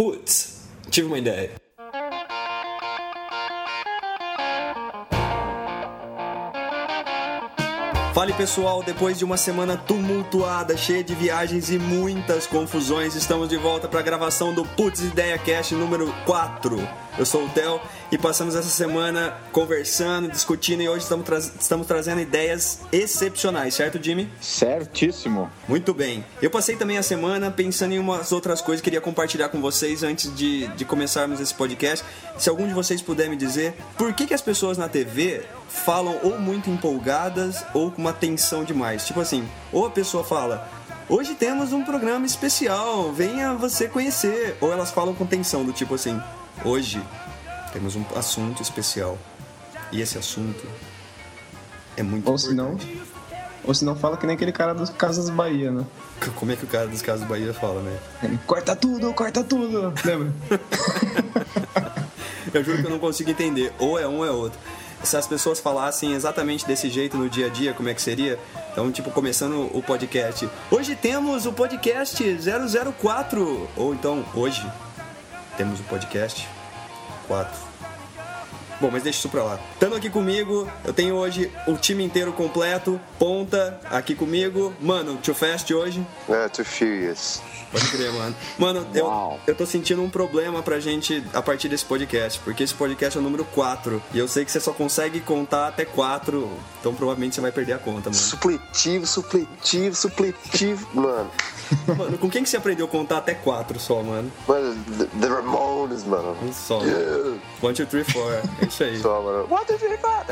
Putz, tive uma ideia. Fale pessoal, depois de uma semana tumultuada, cheia de viagens e muitas confusões, estamos de volta para a gravação do Putz Ideia Cast número 4. Eu sou o Theo e passamos essa semana conversando, discutindo e hoje estamos, tra estamos trazendo ideias excepcionais, certo, Jimmy? Certíssimo. Muito bem. Eu passei também a semana pensando em umas outras coisas que queria compartilhar com vocês antes de, de começarmos esse podcast. Se algum de vocês puder me dizer por que, que as pessoas na TV falam ou muito empolgadas ou com uma tensão demais. Tipo assim, ou a pessoa fala. Hoje temos um programa especial, venha você conhecer. Ou elas falam com tensão, do tipo assim: Hoje temos um assunto especial. E esse assunto é muito ou importante. Senão, ou se não fala que nem aquele cara dos Casas Bahia, né? Como é que o cara dos Casas Bahia fala, né? Ele, corta tudo, corta tudo! Lembra? eu juro que eu não consigo entender. Ou é um ou é outro. Se as pessoas falassem exatamente desse jeito no dia a dia, como é que seria? Então, tipo, começando o podcast. Hoje temos o podcast 004. Ou então, hoje temos o podcast 4. Bom, mas deixa isso pra lá. Estando aqui comigo, eu tenho hoje o time inteiro completo. Ponta aqui comigo. Mano, Too Fast hoje. É, Too Furious. Pode crer, mano. Mano, eu, eu tô sentindo um problema pra gente a partir desse podcast, porque esse podcast é o número 4. E eu sei que você só consegue contar até 4, então provavelmente você vai perder a conta, mano. Supletivo, supletivo, supletivo. Mano. Mano, com quem que você aprendeu a contar até 4 só, mano? Mano, The Ramones, mano. Só. Yeah. One, two, three, four. Isso aí. Só, mano. One, two, three, four.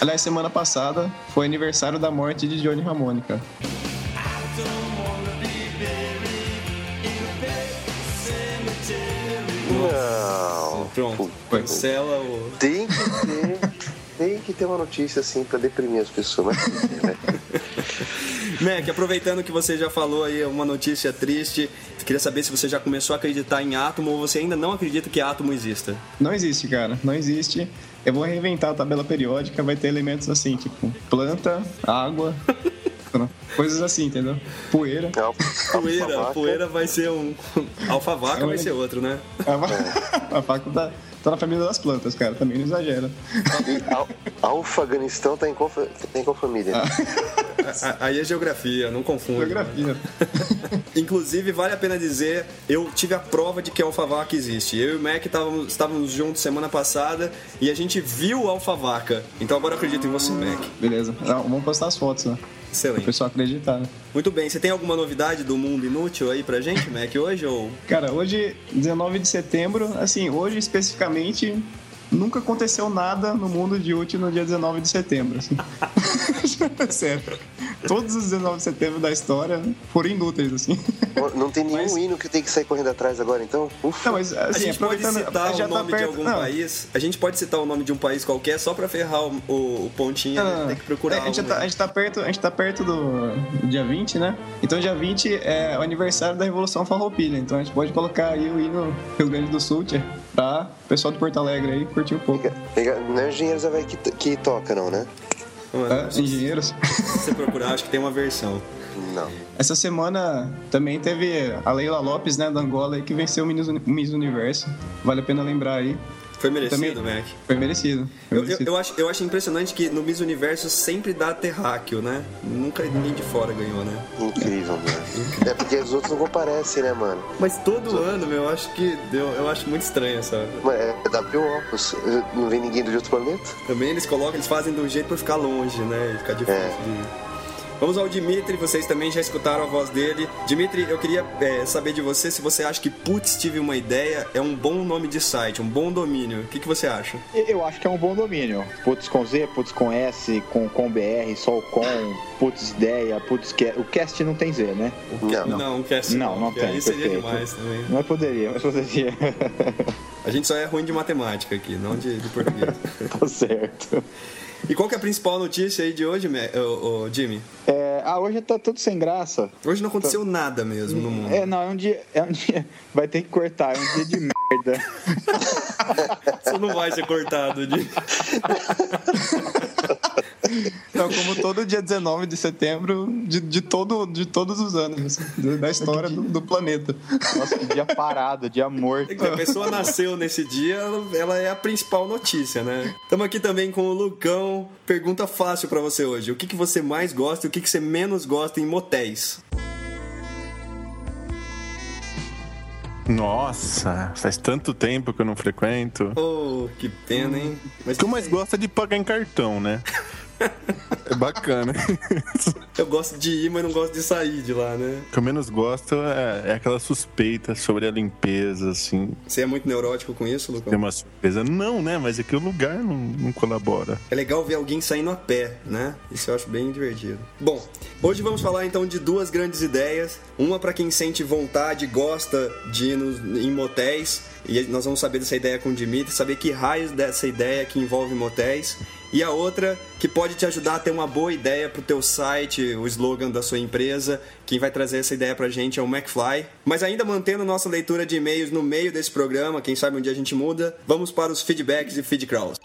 Aliás, semana passada foi aniversário da morte de Johnny Ramone, cara. Não. Pronto, cancela o. Tem que ter. Tem que ter uma notícia assim pra deprimir as pessoas. Mas, né? Mac, aproveitando que você já falou aí uma notícia triste, queria saber se você já começou a acreditar em átomo ou você ainda não acredita que átomo exista. Não existe, cara. Não existe. Eu vou reinventar a tabela periódica, vai ter elementos assim, tipo planta, água. Coisas assim, entendeu? Poeira. poeira, poeira vai ser um. Alfavaca vai ser outro, né? A vaca tá, na família das plantas, cara. Também não exagera. Alfaganistão tá em qual, tá em qual família? Ah. Aí é geografia, não confunde. Geografia. Inclusive, vale a pena dizer, eu tive a prova de que a alfavaca existe. Eu e o Mac estávamos, estávamos juntos semana passada e a gente viu a alfavaca. Então agora eu acredito em você, Mac. Beleza. Não, vamos postar as fotos, né? Excelente. O pessoal acreditar, né? Muito bem. Você tem alguma novidade do mundo inútil aí pra gente, Mac, hoje? Ou... Cara, hoje, 19 de setembro, assim, hoje especificamente, nunca aconteceu nada no mundo de útil no dia 19 de setembro. Assim. Sério. Todos os 19 de setembro da história foram inúteis, assim. Não tem nenhum mas... hino que tem que sair correndo atrás agora, então? Ufa. Não, mas, assim, a gente pode citar o nome tá de algum não. país. A gente pode citar o nome de um país qualquer só pra ferrar o, o, o pontinho. Não, tem que procurar. A gente, tá, a gente, tá, perto, a gente tá perto do, do, dia 20, né? Então, dia 20 é o aniversário da Revolução Farroupilha. Então, a gente pode colocar aí o hino Rio Grande do Sul, tia, o pessoal de Porto Alegre aí curtir um pouco. Não é Engenheiros que, que toca, não, né? É, engenheiros. Se você procurar, acho que tem uma versão. Não. Essa semana também teve a Leila Lopes, né, da Angola, que venceu o Miss Universo. Vale a pena lembrar aí. Foi merecido, Também, Mac? Foi merecido. Foi eu, merecido. Eu, eu, acho, eu acho impressionante que no Miss Universo sempre dá terráqueo, né? Nunca ninguém de fora ganhou, né? Incrível, mano. é porque os outros não comparecem, né, mano? Mas todo ano, meu, eu acho que deu, eu acho muito estranho, sabe? Mas é WO, não vem ninguém do outro planeta? Também eles colocam, eles fazem do jeito pra ficar longe, né? E ficar difícil é. de... Vamos ao Dimitri, vocês também já escutaram a voz dele. Dimitri, eu queria é, saber de você se você acha que Putz tive uma ideia é um bom nome de site, um bom domínio. O que, que você acha? Eu acho que é um bom domínio. Putz com Z, Putz com S, com, com BR, só o com, Putz ideia, Putz que O cast não tem Z, né? Não, não, não o cast não. Não, não tem. Aí seria demais também. Mas poderia, mas poderia. A gente só é ruim de matemática aqui, não de, de português. tá certo. E qual que é a principal notícia aí de hoje, ô, Jimmy? É, ah, hoje tá tudo sem graça. Hoje não aconteceu tá... nada mesmo no mundo. É, não, é um dia. É um dia. Vai ter que cortar, é um dia de merda. Isso não vai ser cortado, Jimmy. Não, como todo dia 19 de setembro de, de, todo, de todos os anos, assim, da história do, do, planeta. Nossa, que dia parado, dia morto. É a pessoa nasceu nesse dia, ela é a principal notícia, né? Estamos aqui também com o Lucão. Pergunta fácil para você hoje. O que, que você mais gosta e o que, que você menos gosta em motéis? Nossa, faz tanto tempo que eu não frequento. Oh, que pena, hein? Mas tu mais gosta de pagar em cartão, né? É bacana. Eu gosto de ir, mas não gosto de sair de lá, né? O que eu menos gosto é, é aquela suspeita sobre a limpeza, assim. Você é muito neurótico com isso, Lucão? Tem uma surpresa. Não, né? Mas é que o lugar não, não colabora. É legal ver alguém saindo a pé, né? Isso eu acho bem divertido. Bom, hoje vamos falar então de duas grandes ideias. Uma para quem sente vontade, gosta de ir nos, em motéis. E nós vamos saber dessa ideia com o Dimitri, saber que raios dessa ideia que envolve motéis e a outra que pode te ajudar a ter uma boa ideia para o teu site, o slogan da sua empresa. Quem vai trazer essa ideia para a gente é o McFly. Mas ainda mantendo nossa leitura de e-mails no meio desse programa, quem sabe um dia a gente muda, vamos para os feedbacks e feedcrawls.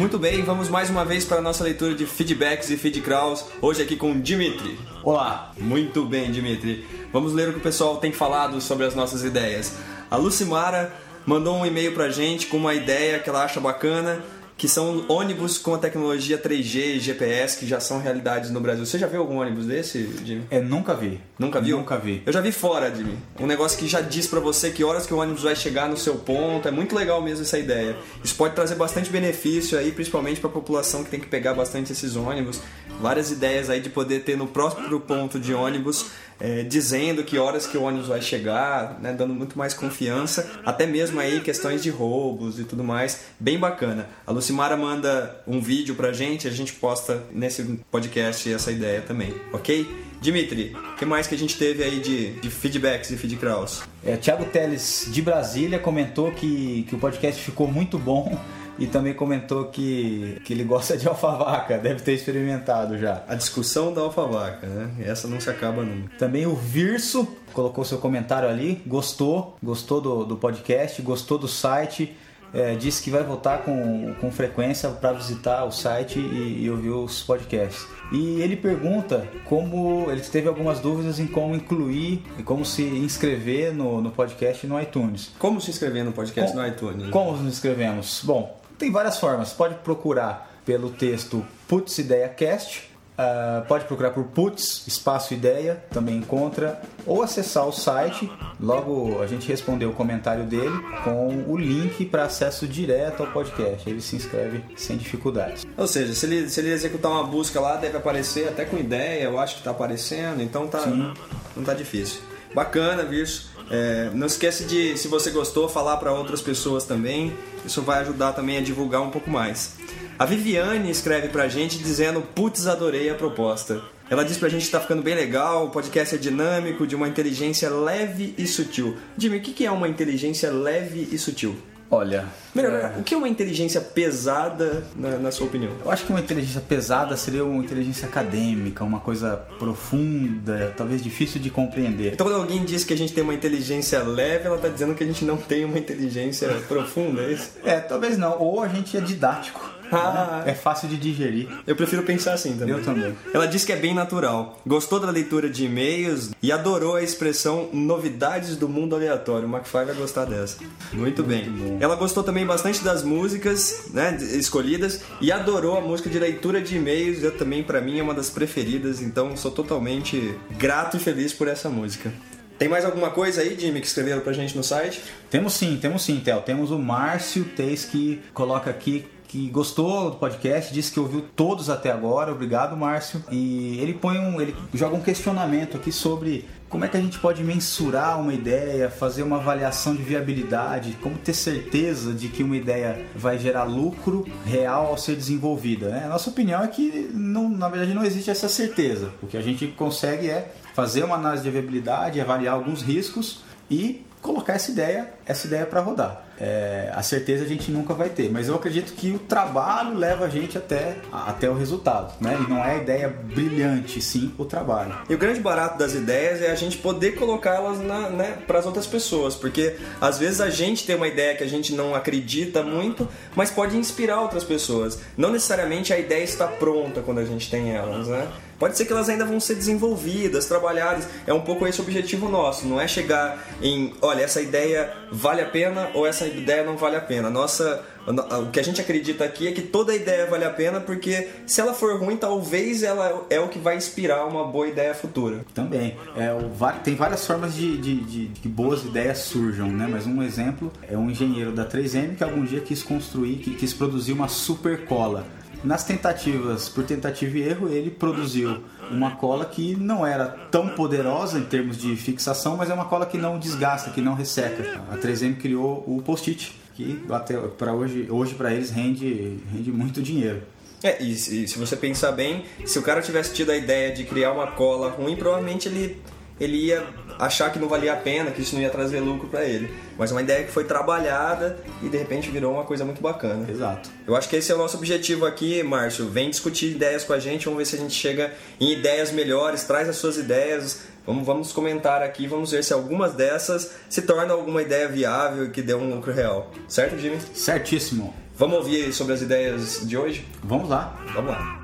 Muito bem, vamos mais uma vez para a nossa leitura de feedbacks e feedcrawls, hoje aqui com Dimitri. Olá! Muito bem, Dimitri. Vamos ler o que o pessoal tem falado sobre as nossas ideias. A Lucimara mandou um e-mail para a gente com uma ideia que ela acha bacana que são ônibus com a tecnologia 3G e GPS que já são realidades no Brasil. Você já viu algum ônibus desse, Jimmy? É, nunca vi. Nunca viu? Nunca vi. Eu já vi fora, Jimmy. Um negócio que já diz para você que horas que o ônibus vai chegar no seu ponto. É muito legal mesmo essa ideia. Isso pode trazer bastante benefício aí, principalmente para a população que tem que pegar bastante esses ônibus. Várias ideias aí de poder ter no próprio ponto de ônibus é, dizendo que horas que o ônibus vai chegar, né, dando muito mais confiança, até mesmo aí questões de roubos e tudo mais, bem bacana. A Lucimara manda um vídeo pra gente, a gente posta nesse podcast essa ideia também, ok? Dimitri, o que mais que a gente teve aí de, de feedbacks e feedcrawls? É, Thiago Teles, de Brasília, comentou que, que o podcast ficou muito bom e também comentou que, que ele gosta de alfavaca, deve ter experimentado já. A discussão da alfavaca, né? Essa não se acaba nunca. Também o Virso colocou seu comentário ali, gostou, gostou do, do podcast, gostou do site. É, disse que vai voltar com, com frequência para visitar o site e, e, ouvir os podcasts. E ele pergunta como ele teve algumas dúvidas em como incluir e como se inscrever no, no podcast no iTunes. Como se inscrever no podcast no iTunes? Como nos inscrevemos? Bom, tem várias formas. Pode procurar pelo texto Putz Ideia Cast. Uh, pode procurar por Putz, espaço ideia, também encontra, ou acessar o site. Logo a gente respondeu o comentário dele com o link para acesso direto ao podcast. Ele se inscreve sem dificuldades. Ou seja, se ele, se ele executar uma busca lá, deve aparecer até com ideia, eu acho que está aparecendo, então tá, Sim. não tá difícil. Bacana, Virso. É, não esquece de, se você gostou, falar para outras pessoas também. Isso vai ajudar também a divulgar um pouco mais. A Viviane escreve pra gente dizendo: Putz, adorei a proposta. Ela diz pra gente que tá ficando bem legal, o podcast é dinâmico, de uma inteligência leve e sutil. Jimmy, o que é uma inteligência leve e sutil? Olha. Melhor, é... o que é uma inteligência pesada, na, na, sua opinião? Eu acho que uma inteligência pesada seria uma inteligência acadêmica, uma coisa profunda, talvez difícil de compreender. Então, quando alguém diz que a gente tem uma inteligência leve, ela está dizendo que a gente não tem uma inteligência profunda, é isso? É, talvez não. Ou a gente é didático. Ah, é fácil de digerir. Eu prefiro pensar assim também. Eu também. Ela disse que é bem natural. Gostou da leitura de e-mails e adorou a expressão novidades do mundo aleatório. O McFly vai gostar dessa. Muito, bem. Ela gostou também bastante das músicas né, escolhidas e adorou a música de leitura de e-mails. Eu também, para mim, é uma das preferidas. Então, sou totalmente grato e feliz por essa música. Tem mais alguma coisa aí, Jimmy, que escreveram pra gente no site? Temos sim, temos sim, Theo. Temos o Márcio Teis que coloca aqui que gostou do podcast, disse que ouviu todos até agora. Obrigado, Márcio. E ele põe um, ele joga um questionamento aqui sobre como é que a gente pode mensurar uma ideia, fazer uma avaliação de viabilidade, como ter certeza de que uma ideia vai gerar lucro real ao ser desenvolvida. Né? A nossa opinião é que não, na verdade não existe essa certeza. O que a gente consegue é fazer uma análise de viabilidade, avaliar alguns riscos e colocar essa ideia, essa ideia para rodar. É, a certeza a gente nunca vai ter. Mas eu acredito que o trabalho leva a gente até, até o resultado, né? E não é a ideia brilhante, sim o trabalho. E o grande barato das ideias é a gente poder colocá-las né, para as outras pessoas, porque às vezes a gente tem uma ideia que a gente não acredita muito, mas pode inspirar outras pessoas. Não necessariamente a ideia está pronta quando a gente tem elas, né? Pode ser que elas ainda vão ser desenvolvidas, trabalhadas. É um pouco esse o objetivo nosso. Não é chegar em, olha, essa ideia vale a pena ou essa ideia não vale a pena. Nossa, o que a gente acredita aqui é que toda ideia vale a pena porque se ela for ruim, talvez ela é o que vai inspirar uma boa ideia futura. Também. É, o, tem várias formas de, de, de, de, que boas ideias surjam, né? Mas um exemplo é um engenheiro da 3M que algum dia quis construir, que quis produzir uma super cola nas tentativas, por tentativa e erro, ele produziu uma cola que não era tão poderosa em termos de fixação, mas é uma cola que não desgasta, que não resseca. A 3M criou o post-it, que até para hoje, hoje para eles rende, rende muito dinheiro. É, e se, se você pensar bem, se o cara tivesse tido a ideia de criar uma cola ruim, provavelmente ele ele ia achar que não valia a pena, que isso não ia trazer lucro para ele. Mas é uma ideia que foi trabalhada e de repente virou uma coisa muito bacana. Exato. Eu acho que esse é o nosso objetivo aqui, Márcio. Vem discutir ideias com a gente, vamos ver se a gente chega em ideias melhores, traz as suas ideias. Vamos, vamos comentar aqui, vamos ver se algumas dessas se tornam alguma ideia viável e que dê um lucro real. Certo, Jimmy? Certíssimo. Vamos ouvir sobre as ideias de hoje? Vamos lá. Vamos lá.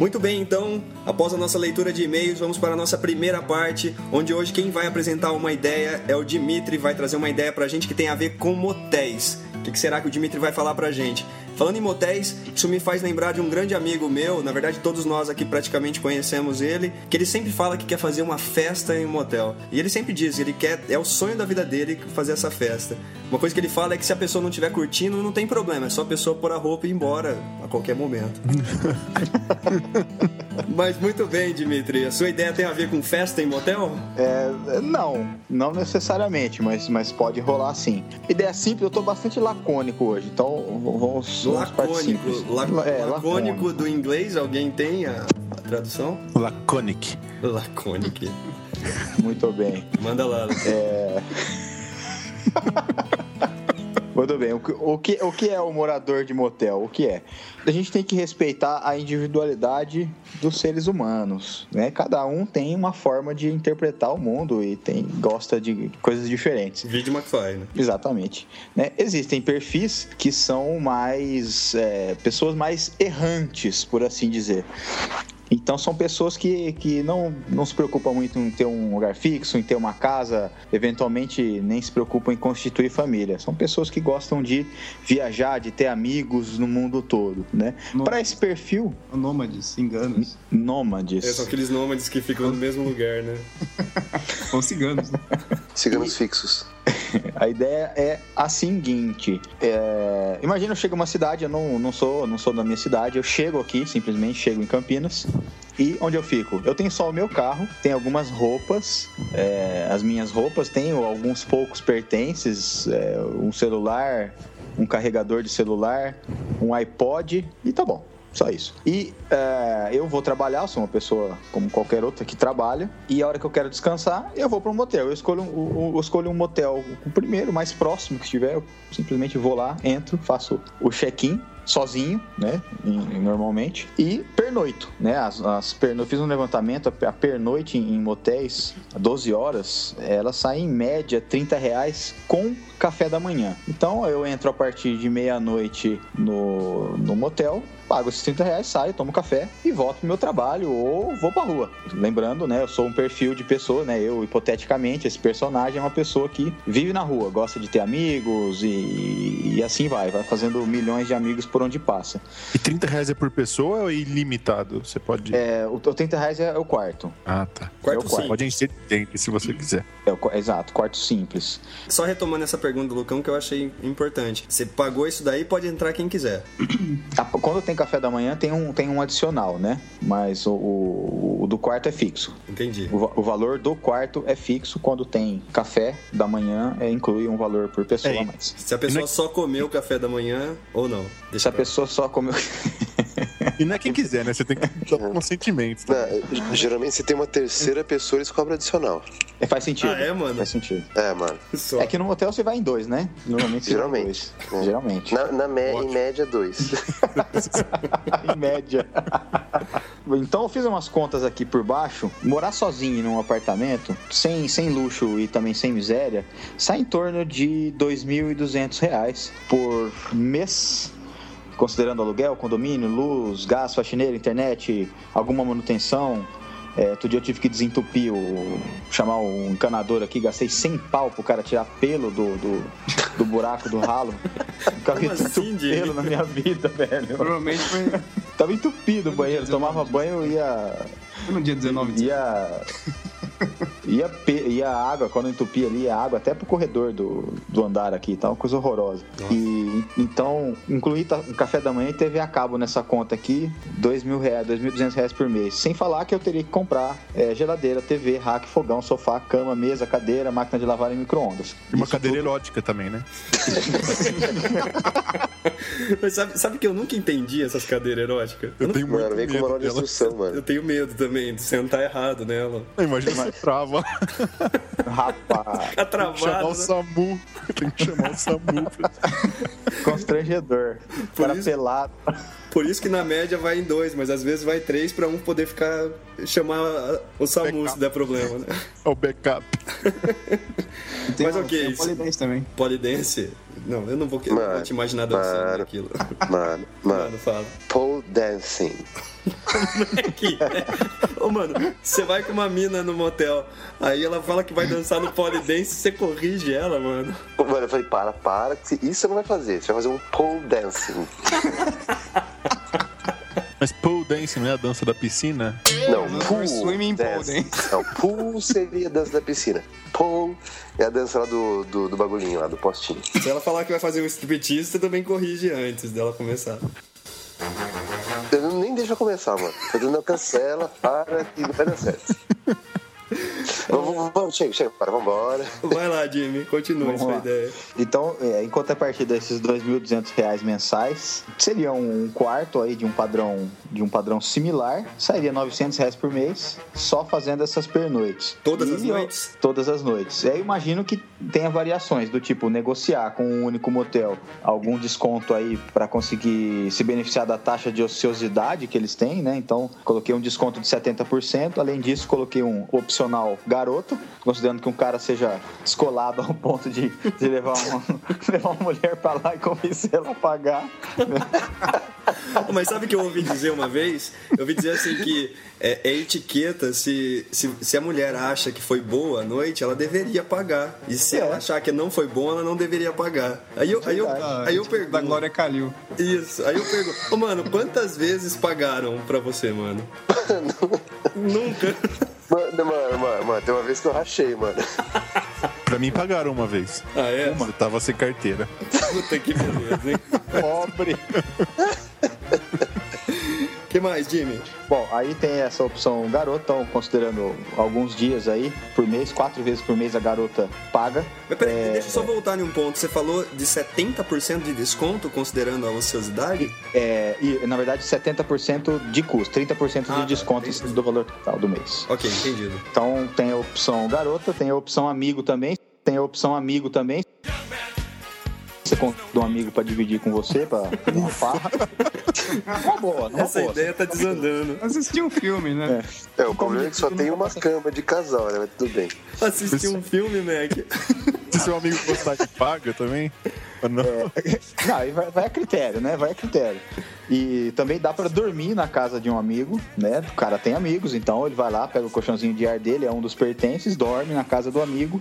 Muito bem, então, após a nossa leitura de e-mails, vamos para a nossa primeira parte, onde hoje quem vai apresentar uma ideia é o Dimitri, vai trazer uma ideia pra gente que tem a ver com motéis. O que será que o Dimitri vai falar pra gente? Falando em motéis, isso me faz lembrar de um grande amigo meu, na verdade todos nós aqui praticamente conhecemos ele, que ele sempre fala que quer fazer uma festa em um motel. E ele sempre diz, ele quer, é o sonho da vida dele fazer essa festa. Uma coisa que ele fala é que se a pessoa não estiver curtindo, não tem problema, é só a pessoa pôr a roupa e ir embora a qualquer momento. Mas muito bem, Dimitri. A sua ideia tem a ver com festa em motel? É, não, não necessariamente, mas, mas pode rolar sim. Ideia simples, eu tô bastante lacônico hoje, então vamos. Lacônico. La é, lacônico, do inglês, alguém tem a, a tradução? Laconic. Laconic. Muito bem. Manda lá. É. Muito bem. O que, o, que, o que é o morador de motel? O que é? A gente tem que respeitar a individualidade dos seres humanos. Né? Cada um tem uma forma de interpretar o mundo e tem, gosta de coisas diferentes. Vídeo McFly, né? Exatamente. Né? Existem perfis que são mais. É, pessoas mais errantes, por assim dizer. Então são pessoas que, que não, não se preocupam muito em ter um lugar fixo, em ter uma casa, eventualmente nem se preocupam em constituir família. São pessoas que gostam de viajar, de ter amigos no mundo todo, né? Para esse perfil... Nômades, ciganos. Nômades. É, são aqueles nômades que ficam no mesmo lugar, né? São ciganos, né? Ciganos fixos. A ideia é a seguinte: é... imagina eu chego uma cidade, eu não, não, sou, não sou da minha cidade, eu chego aqui, simplesmente chego em Campinas. E onde eu fico? Eu tenho só o meu carro, tenho algumas roupas, é... as minhas roupas, tenho alguns poucos pertences, é... um celular, um carregador de celular, um iPod e tá bom. Só isso. E é, eu vou trabalhar, sou uma pessoa como qualquer outra que trabalha, e a hora que eu quero descansar, eu vou para um motel. Eu escolho, um, eu escolho um motel, o primeiro, mais próximo que estiver, eu simplesmente vou lá, entro, faço o check-in, sozinho, né? Normalmente. E pernoito, né? As, as perno... Eu fiz um levantamento, a pernoite em, em motéis, 12 horas, ela sai em média 30 reais com café da manhã. Então eu entro a partir de meia-noite no, no motel, pago esses 30 reais, saio, tomo café e volto pro meu trabalho ou vou pra rua. Lembrando, né, eu sou um perfil de pessoa, né, eu hipoteticamente, esse personagem é uma pessoa que vive na rua, gosta de ter amigos e, e assim vai, vai fazendo milhões de amigos por onde passa. E 30 reais é por pessoa ou é ilimitado? Você pode... É, o, o 30 reais é o quarto. Ah, tá. Quarto, é quarto. Pode encher de se você quiser. É o, exato, quarto simples. Só retomando essa pergunta do Lucão que eu achei importante. Você pagou isso daí, pode entrar quem quiser. Quando tem café da manhã, tem um, tem um adicional, né? Mas o, o, o do quarto é fixo. Entendi. O, o, valor do quarto é fixo. Quando tem café da manhã, é, inclui um valor por pessoa é, a mais. Se a pessoa só comeu o café da manhã ou não. Deixa Se a pessoa só comeu. E não é quem quiser, né? Você tem que dar um consentimento. Tá? Não, geralmente você tem uma terceira pessoa, eles cobram adicional. É, faz sentido. Ah, é, mano? Faz sentido. É, mano. Só. É que no motel você vai em dois, né? Normalmente você vai em Geralmente. dois. É. Geralmente. Na, na me- em média, dois. em média. então eu fiz umas contas aqui por baixo. Morar sozinho num apartamento, sem, sem luxo e também sem miséria, sai em torno de 2.200 reais por mês. Considerando aluguel, condomínio, luz, gás, faxineiro, internet, alguma manutenção. É, outro dia eu tive que desentupir o. chamar o encanador aqui, gastei 100 pau pro cara tirar pelo do, do, do buraco do ralo. Vi Como assim, pelo na minha vida, velho. Provavelmente foi Tava entupido o banheiro, tomava banho e ia. foi no dia 19 de ia. Ia, pe- ia água, quando entupia ali, ia água até pro corredor do, do andar aqui, tá? Uma coisa horrorosa. E então, incluí ta- um café da manhã e TV a cabo nessa conta aqui, dois mil reais, dois mil duzentos reais por mês. Sem falar que eu teria que comprar é, geladeira, TV, rack, fogão, sofá, cama, mesa, cadeira, máquina de lavar e micro-ondas. E uma Isso cadeira tudo- erótica também, né? Mas sabe, sabe que eu nunca entendi essas cadeiras eróticas? Eu não- tenho muito Mano, vem com medo de dela. instrução, Eu tenho medo também de sentar errado nela. Imagina trava. Rapaz, Ficar Tem que chamar travado. o né? SAMU. Tem que chamar o SAMU. constrangedor. Por Cara isso- pelado. Por isso que na média vai em dois, mas às vezes vai três pra um poder ficar. chamar o SAMU se der problema, né? É o backup. Mas o- ok, tem o isso- polidense também. Polidense? Não, eu não vou, eu não vou Mano, te imaginar dançando mano. naquilo. Mano, Mano, mano. fala. Pole dancing. Aqui. Ô, mano, você vai com uma mina no motel, aí ela fala que vai dançar no polidense, você corrige ela, mano. Mano, eu falei, para, para, isso você não vai fazer. Você vai fazer um pole dancing. Mas pole dancing não é a dança da piscina? Não, Não, pool swimming pole dance. Não, pool seria a dança da piscina. Pole é a dança lá do, do, do bagulhinho lá, do postinho. Se ela falar que vai fazer um striptease, você também corrige antes dela começar. Eu não- nem deixa eu começar, mano. Eu dizendo, cancela, para, que não vai dar certo. Vamos, vamos, vamos, chega, chega, para, vambora. Vai lá, Jimmy, continue Vamos sua lá. ideia. Então, é, em contrapartida desses 2.200 reais mensais, seria um quarto aí de um padrão de um padrão similar, sairia 900 reais por mês, só fazendo essas pernoites. Todas E as eu- noites? Todas as noites. E aí eu imagino que tenha variações do tipo negociar com um único motel algum desconto aí para conseguir se beneficiar da taxa de ociosidade que eles têm, né? Então, coloquei um desconto de 70%, além disso, coloquei um opcional garoto, considerando que um cara seja descolado ao ponto de, de levar, uma, levar uma mulher para lá e convencer ela a pagar. Mas sabe o que eu ouvi dizer uma vez? Eu ouvi dizer assim que é, é etiqueta, se, se, se a mulher acha que foi boa a noite, ela deveria pagar. E se É. ela achar que não foi bom, ela não deveria pagar. Aí eu, aí eu, Ah, aí eu tipo, Da pergunto. Glória Calil. Isso, aí eu pergunto, ô mano, quantas vezes pagaram pra você, mano? Nunca. Mano, mano, mano, mano, tem uma vez que eu rachei, mano. Pra mim pagaram uma vez. Ah, é? Eu tava sem carteira. Puta que beleza, hein? Pobre. que mais, Jimmy? Bom, aí tem essa opção garota, então, considerando alguns dias aí por mês, quatro vezes por mês a garota paga. Mas peraí, É, deixa eu só voltar em um ponto. Você falou de 70% de desconto, considerando a ociosidade? É, e, na verdade, 70% de custo, 30% de Ah, tá, desconto em entendi. cima do valor total do mês. Ok, entendido. Então tem a opção garota, tem a opção amigo também, tem a opção amigo também. Você conta um amigo pra dividir com você, pra uma farra. Uma boa, uma Essa boa. ideia tá desandando. Assistir um filme, né? É, o problema é que só tem uma cama de casal, né? Mas tudo bem. Assistir um filme, Mac. Se seu amigo gostar de paga também. Não. Não, aí vai, a critério, né? Vai a critério. E também dá pra dormir na casa de um amigo, né? O cara tem amigos, então ele vai lá, pega o colchãozinho de ar dele, é um dos pertences, dorme na casa do amigo.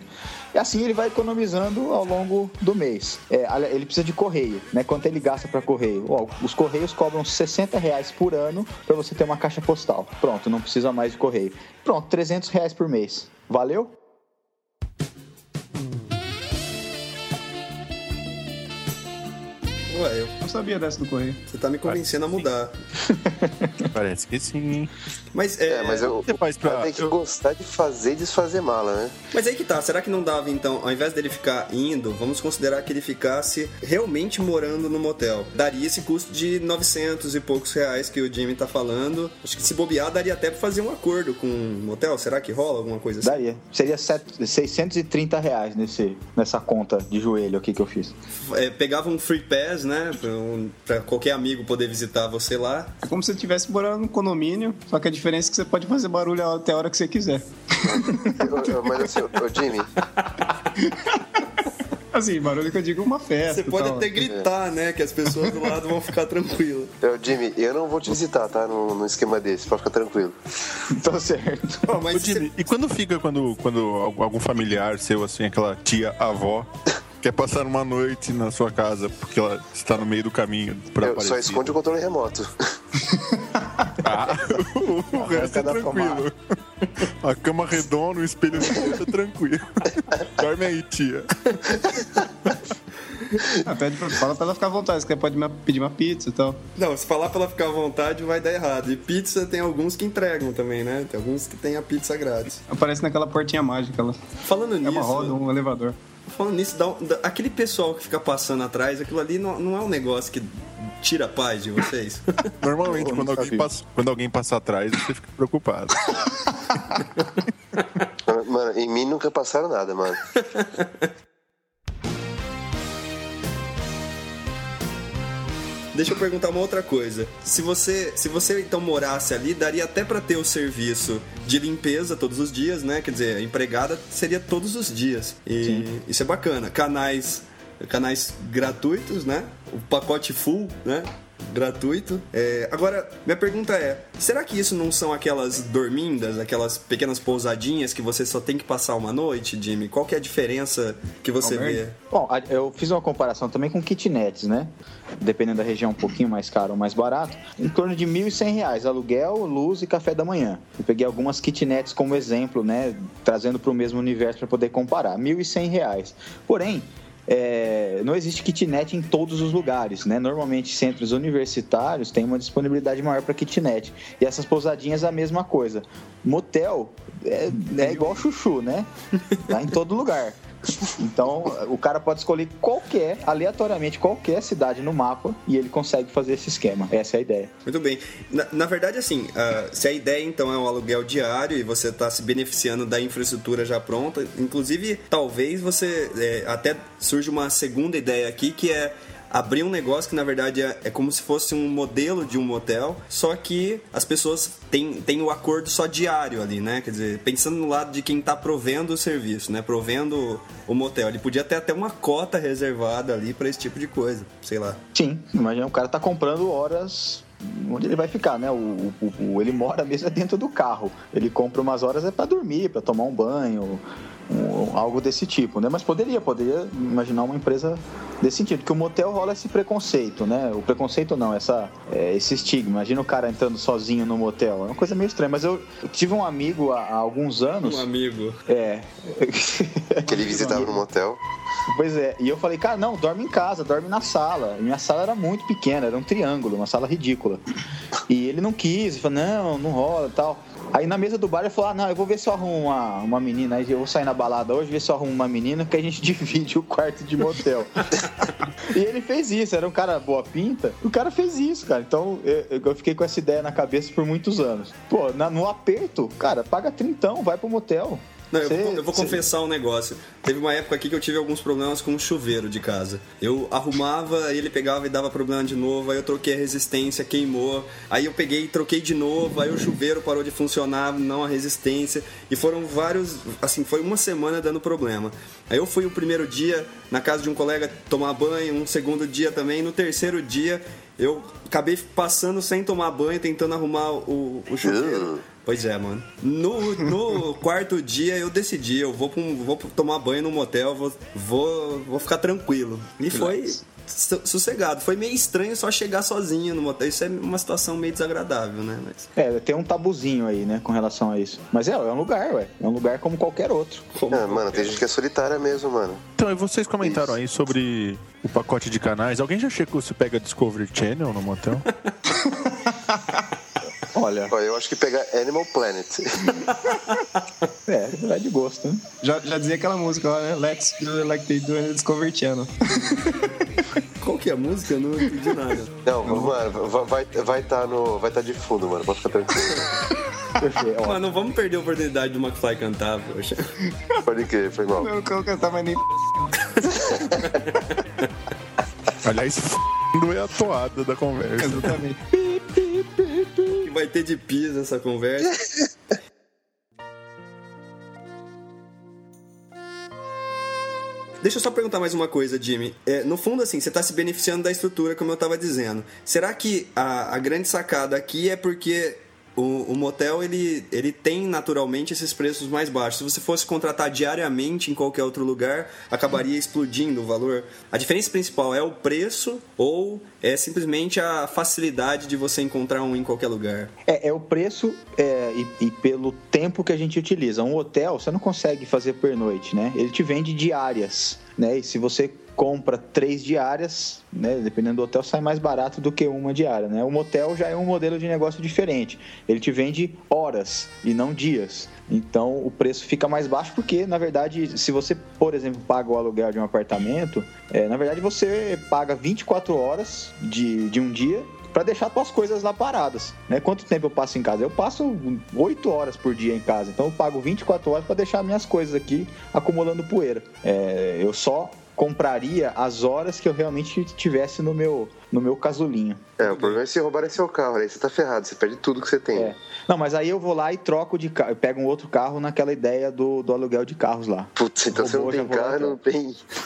E assim ele vai economizando ao longo do mês. É, ele precisa de correio, né? Quanto ele gasta pra correio? Ó, os correios cobram 60 reais por ano pra você ter uma caixa postal. Pronto, não precisa mais de correio. Pronto, 300 reais por mês. Valeu? Ué, eu, sabia dessa do correio. você tá me convencendo a mudar. Parece que sim. Mas, é, É, mas eu, Você faz pra- tenho que eu- gostar de fazer e desfazer mala, né? Mas aí que tá, será que não dava então, ao invés dele ficar indo, vamos considerar que ele ficasse realmente morando no motel? Daria esse custo de 900 e poucos reais que o Jimmy tá falando. Acho que se bobear, daria até pra fazer um acordo com o motel. Será que rola alguma coisa assim? Daria. Seria set- 630 reais nesse, nessa conta de joelho aqui que eu fiz. É, pegava um free pass, né? Pra, um- pra qualquer amigo poder visitar você lá. É como se você estivesse morando num condomínio, só que a diferença é que você pode fazer barulho até a hora que você quiser. Eu- eu- mas assim, ô Jimmy, Assim, barulho que eu digo uma festa. Você pode tal. até gritar, né? Que as pessoas do lado vão ficar tranquilas. ô, Jimmy, eu não vou te visitar, tá? No, no esquema desse, pode ficar tranquilo. Então, certo. Ó, Ô, mas Jimmy, e quando fica quando, quando algum familiar seu, assim, aquela tia avó, quer passar uma noite na sua casa porque ela está no meio do caminho pra Eu aparecer? só esconde o controle remoto. Ah, o resto é da tranquilo. A cama redonda, o espelho no é tranquilo. Dorme aí, tia. Ah, pede pra, fala pra ela ficar à vontade, se quer pode pedir uma pizza e tal. Não, se falar pra ela ficar à vontade, vai dar errado. E pizza tem alguns que entregam também, né? Tem alguns que tem a pizza grátis. Aparece naquela portinha mágica lá. Falando É nisso. uma roda, um elevador. Falando nisso, dá dá- aquele pessoal que fica passando atrás, aquilo ali não, não é um negócio que tira a paz de vocês. Normalmente, quando alguém, passa, quando alguém passa atrás, você fica preocupado. Mano, em mim nunca passaram nada, mano. Deixa eu perguntar uma outra coisa. Se você, se você então morasse ali, daria até pra ter o serviço de limpeza todos os dias, né? Quer dizer, a empregada seria todos os dias. E isso é bacana. Canais, canais gratuitos, né? O pacote full, né? Gratuito. É, agora, minha pergunta é: será que isso não são aquelas dormindas, aquelas pequenas pousadinhas que você só tem que passar uma noite, Jimmy? Qual que é a diferença que você vê? Bom, eu fiz uma comparação também com kitnets, né? Dependendo da região, um pouquinho mais caro ou mais barato. Em torno de 1.100 reais, aluguel, luz e café da manhã. Eu peguei algumas kitnets como exemplo, né? Trazendo para o mesmo universo para poder comparar. 1.100 reais. Porém, é, não existe kitnet em todos os lugares, né? Normalmente centros universitários têm uma disponibilidade maior para kitnet. E essas pousadinhas a mesma coisa. Motel é, é igual chuchu, né? Tá em todo lugar. Então, o cara pode escolher qualquer, aleatoriamente, qualquer cidade no mapa e ele consegue fazer esse esquema. Essa é a ideia. Muito bem. Na, na verdade, assim, ah, se a ideia então é um aluguel diário e você está se beneficiando da infraestrutura já pronta, inclusive, talvez você é, até surge uma segunda ideia aqui que é abrir um negócio que na verdade é, é como se fosse um modelo de um motel, só que as pessoas têm, têm o acordo só diário ali, né? Quer dizer, pensando no lado de quem está provendo o serviço, né? Provendo o motel. Ele podia ter até uma cota reservada ali para esse tipo de coisa, sei lá. Sim, imagina o cara tá comprando horas onde ele vai ficar, né? O, o- o- ele mora mesmo dentro do carro. Ele compra umas horas é para dormir, para tomar um banho, um- algo desse tipo, né? Mas poderia, poderia imaginar uma empresa desse sentido, porque o motel rola esse preconceito, né? O preconceito não, essa, é, esse estigma. Imagina o cara entrando sozinho no motel, é uma coisa meio estranha. Mas eu, tive um amigo há, há alguns anos, Um amigo. é, Que ele visitava no motel. Pois é, e eu falei, cara, não, dorme em casa, dorme na sala. E minha sala era muito pequena, era um triângulo, uma sala ridícula. E ele não quis, ele falou, não, não rola e tal. Aí na mesa do bar ele falou, ah, não, eu vou ver se eu arrumo uma, uma menina, aí eu vou sair na balada hoje, ver se eu arrumo uma menina, que a gente divide o quarto de motel. e ele fez isso, era um cara boa pinta, o cara fez isso, cara. Então eu, eu fiquei com essa ideia na cabeça por muitos anos. Pô, na- no aperto, cara, paga trintão, vai pro motel. Não, eu, vou, eu vou confessar um negócio. Teve uma época aqui que eu tive alguns problemas com o chuveiro de casa. Eu arrumava, aí ele pegava e dava problema de novo, aí eu troquei a resistência, queimou. Aí eu peguei e troquei de novo, aí o chuveiro parou de funcionar, não a resistência. E foram vários, assim, foi uma semana dando problema. Aí eu fui o primeiro dia na casa de um colega tomar banho, um segundo dia também, no terceiro dia eu acabei passando sem tomar banho, tentando arrumar o, o chuveiro. Pois é, mano. No, no quarto dia eu decidi, eu vou, um- vou tomar banho no motel, vou, vou, vou ficar tranquilo. E foi, su- sossegado. Foi meio estranho só chegar sozinho no motel. Isso é uma situação meio desagradável, né? Mas, É, tem um tabuzinho aí, né, com relação a isso. Mas é, é um lugar, ué. É um lugar como qualquer outro. como- É, mano, tem gente que é solitária mesmo, mano. Então, e vocês comentaram aí sobre o pacote de canais. Alguém já checou se pega Discovery Channel no motel? Olha, eu acho que pegar Animal Planet. é, é de gosto, né? Já, já dizia aquela música lá, né? Let's do it like they do in the Discovery Channel. Qual que é a música? Eu não entendi nada. Não, mano, va- vai estar vai tá no, vai tá de fundo, mano. Pode ficar tranquilo. Perfeito. Mano, não vamos perder a oportunidade do McFly cantar, poxa. Pode crer, foi mal. Eu não quero cantar mais nem. Aliás, é a toada da conversa. Exatamente. Que vai ter de pis essa conversa. Deixa eu só perguntar mais uma coisa, Jimmy. É, no fundo, assim, você está se beneficiando da estrutura, como eu estava dizendo. Será que a, a grande sacada aqui é porque o, o motel ele, ele tem naturalmente esses preços mais baixos? Se você fosse contratar diariamente em qualquer outro lugar, acabaria explodindo o valor. A diferença principal é o preço ou é simplesmente a facilidade de você encontrar um em qualquer lugar? É, é o preço é, e, e pelo tempo que a gente utiliza. Um hotel, você não consegue fazer por noite, né? Ele te vende diárias, né? E se você compra três diárias, né? Dependendo do hotel, sai mais barato do que uma diária, né? O motel já é um modelo de negócio diferente. Ele te vende horas e não dias. Então o preço fica mais baixo porque, na verdade, se você, por exemplo, paga o aluguel de um apartamento, é, na verdade você paga 24 horas de, de um dia para deixar suas coisas lá paradas. Né? Quanto tempo eu passo em casa? Eu passo 8 horas por dia em casa, então eu pago 24 horas para deixar minhas coisas aqui acumulando poeira. É, eu só compraria as horas que eu realmente tivesse no meu, no meu casulinho. É, o problema é se roubarem seu carro, aí você tá ferrado, você perde tudo que você tem. É. Não, mas aí eu vou lá e troco de carro, eu pego um outro carro naquela ideia do, do aluguel de carros lá. Putz, então você não tem carro, não tem.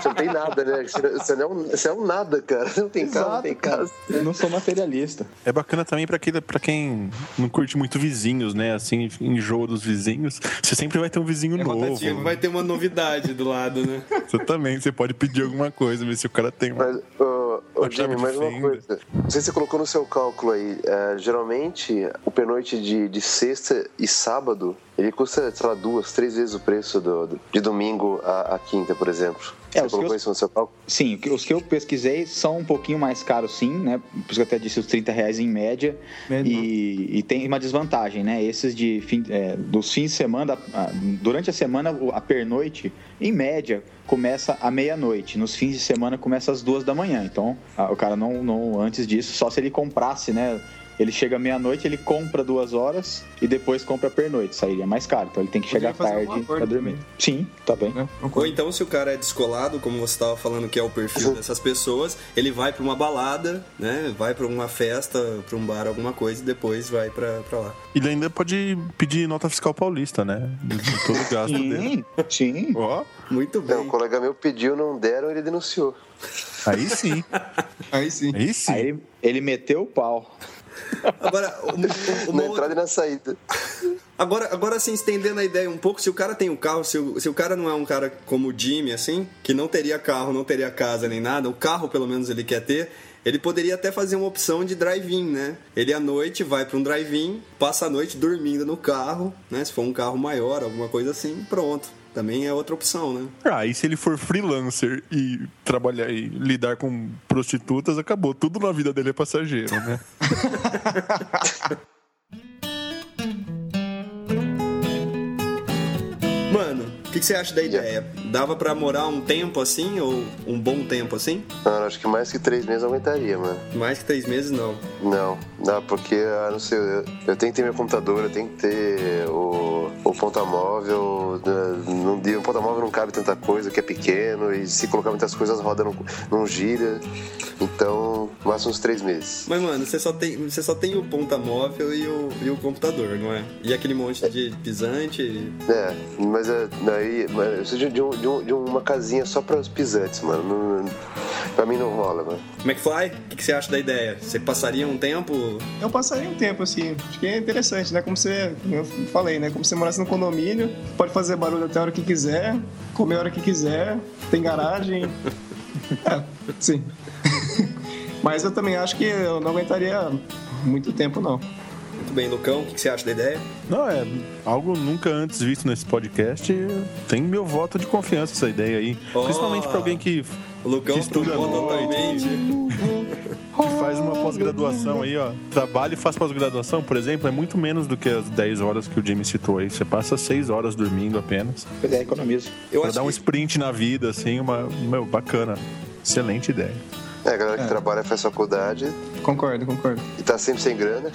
você não tem nada, né? Você, você, não, é um- você é um nada, cara. Você não tem carro, não tem casa. Eu não sou materialista. É bacana também pra, aquele, pra quem não curte muito vizinhos, né? Assim, enjoa dos vizinhos. Você sempre vai ter um vizinho novo. Rotativo, vai ter uma novidade do lado, né? Você também, você pode pedir alguma coisa, ver se o cara tem uma. Mas, ô, ô, chave Jimmy, mais uma coisa. Não sei se você colocou no seu cálculo aí. é, geralmente, o pernoite de, de sexta e sábado, ele custa, sei lá, duas, três vezes o preço do, do- de domingo a, a quinta, por exemplo. É, você colocou que eu- isso no seu cálculo? Sim, os que eu pesquisei são um pouquinho mais caros, sim, né? Por isso que eu até disse os 30 reais em média. E, e tem uma desvantagem, né? Esses de fim, é, dos fins de semana, durante a semana, o- a pernoite, em média, começa à meia-noite. Nos fins de semana começa às duas da manhã. Então, a- o cara não, não, antes disso, só se ele comprasse, né? Ele chega meia-noite, ele compra duas horas e depois compra pernoite. Sairia mais caro. Então ele tem que Poderia chegar um tarde pra dormir. também. Sim, tá bem. Né? Ou então, se o cara é descolado, como você estava falando que é o perfil dessas pessoas, ele vai para uma balada, né? Vai para uma festa, para um bar, alguma coisa, e depois vai para lá. E ele ainda pode pedir nota fiscal paulista, né? De, de todo o gasto dele. Sim, sim. Ó, Muito Não, um bem. colega meu pediu, não deram, ele denunciou. aí sim. Aí sim. Aí sim. Aí ele, ele meteu o pau. Agora, o- o- uma na entrada e na saída. Agora, agora assim, estendendo a ideia um pouco, se o cara tem um carro, se o, se o cara não é um cara como o Jimmy, assim, que não teria carro, não teria casa nem nada, o carro pelo menos ele quer ter, ele poderia até fazer uma opção de drive-in, né? Ele à noite vai para um drive-in, passa a noite dormindo no carro, né? Se for um carro maior, alguma coisa assim, pronto. Também é outra opção, né? Ah, e se ele for freelancer e trabalhar e lidar com prostitutas, acabou. Tudo na vida dele é passageiro, né? Mano, o que, que você acha da ideia? Dava pra morar um tempo assim, ou um bom tempo assim? Mano, acho que mais que três meses aguentaria, mano. Mais que três meses, não. Não, não, porque, ah, não sei, eu, eu tenho que ter meu computador, eu tenho que ter o, o ponta-móvel. né, Não, o ponta-móvel não cabe tanta coisa, que é pequeno, e se colocar muitas coisas, roda não, não gira. Então, máximo uns três meses. Mas, mano, você só tem, você só tem o ponta móvel e o, e o computador, não é? E aquele monte de pisante. É, mas é, daí, mas eu preciso de, um, de, um- de uma casinha só para os pisantes, mano. Não, pra mim não rola, mano. McFly, o que, que você acha da ideia? Você passaria um tempo. Eu passaria um tempo assim. Acho que é interessante, né? Como você. como Eu falei, né? Como você morasse no condomínio, pode fazer barulho até a hora que quiser, comer a hora que quiser, tem garagem. É, sim. Mas eu também acho que eu não aguentaria muito tempo, não. Muito bem, Lucão, o que você acha da ideia? Não, é algo nunca antes visto nesse podcast. Tem meu voto de confiança essa ideia aí. Oh. Principalmente pra alguém que, O Lucão que estuda totalmente. que faz uma pós-graduação aí, ó. Trabalha e faz pós-graduação, por exemplo, é muito menos do que as 10 horas que o Jimmy citou aí. Você passa 6 horas dormindo apenas. Pois é, economizo. Eu Pra acho dar um que- sprint na vida, assim, uma. Meu, bacana. Excelente ideia. É, a galera que trabalha faz faculdade Concordo, concordo. e tá sempre sem grana.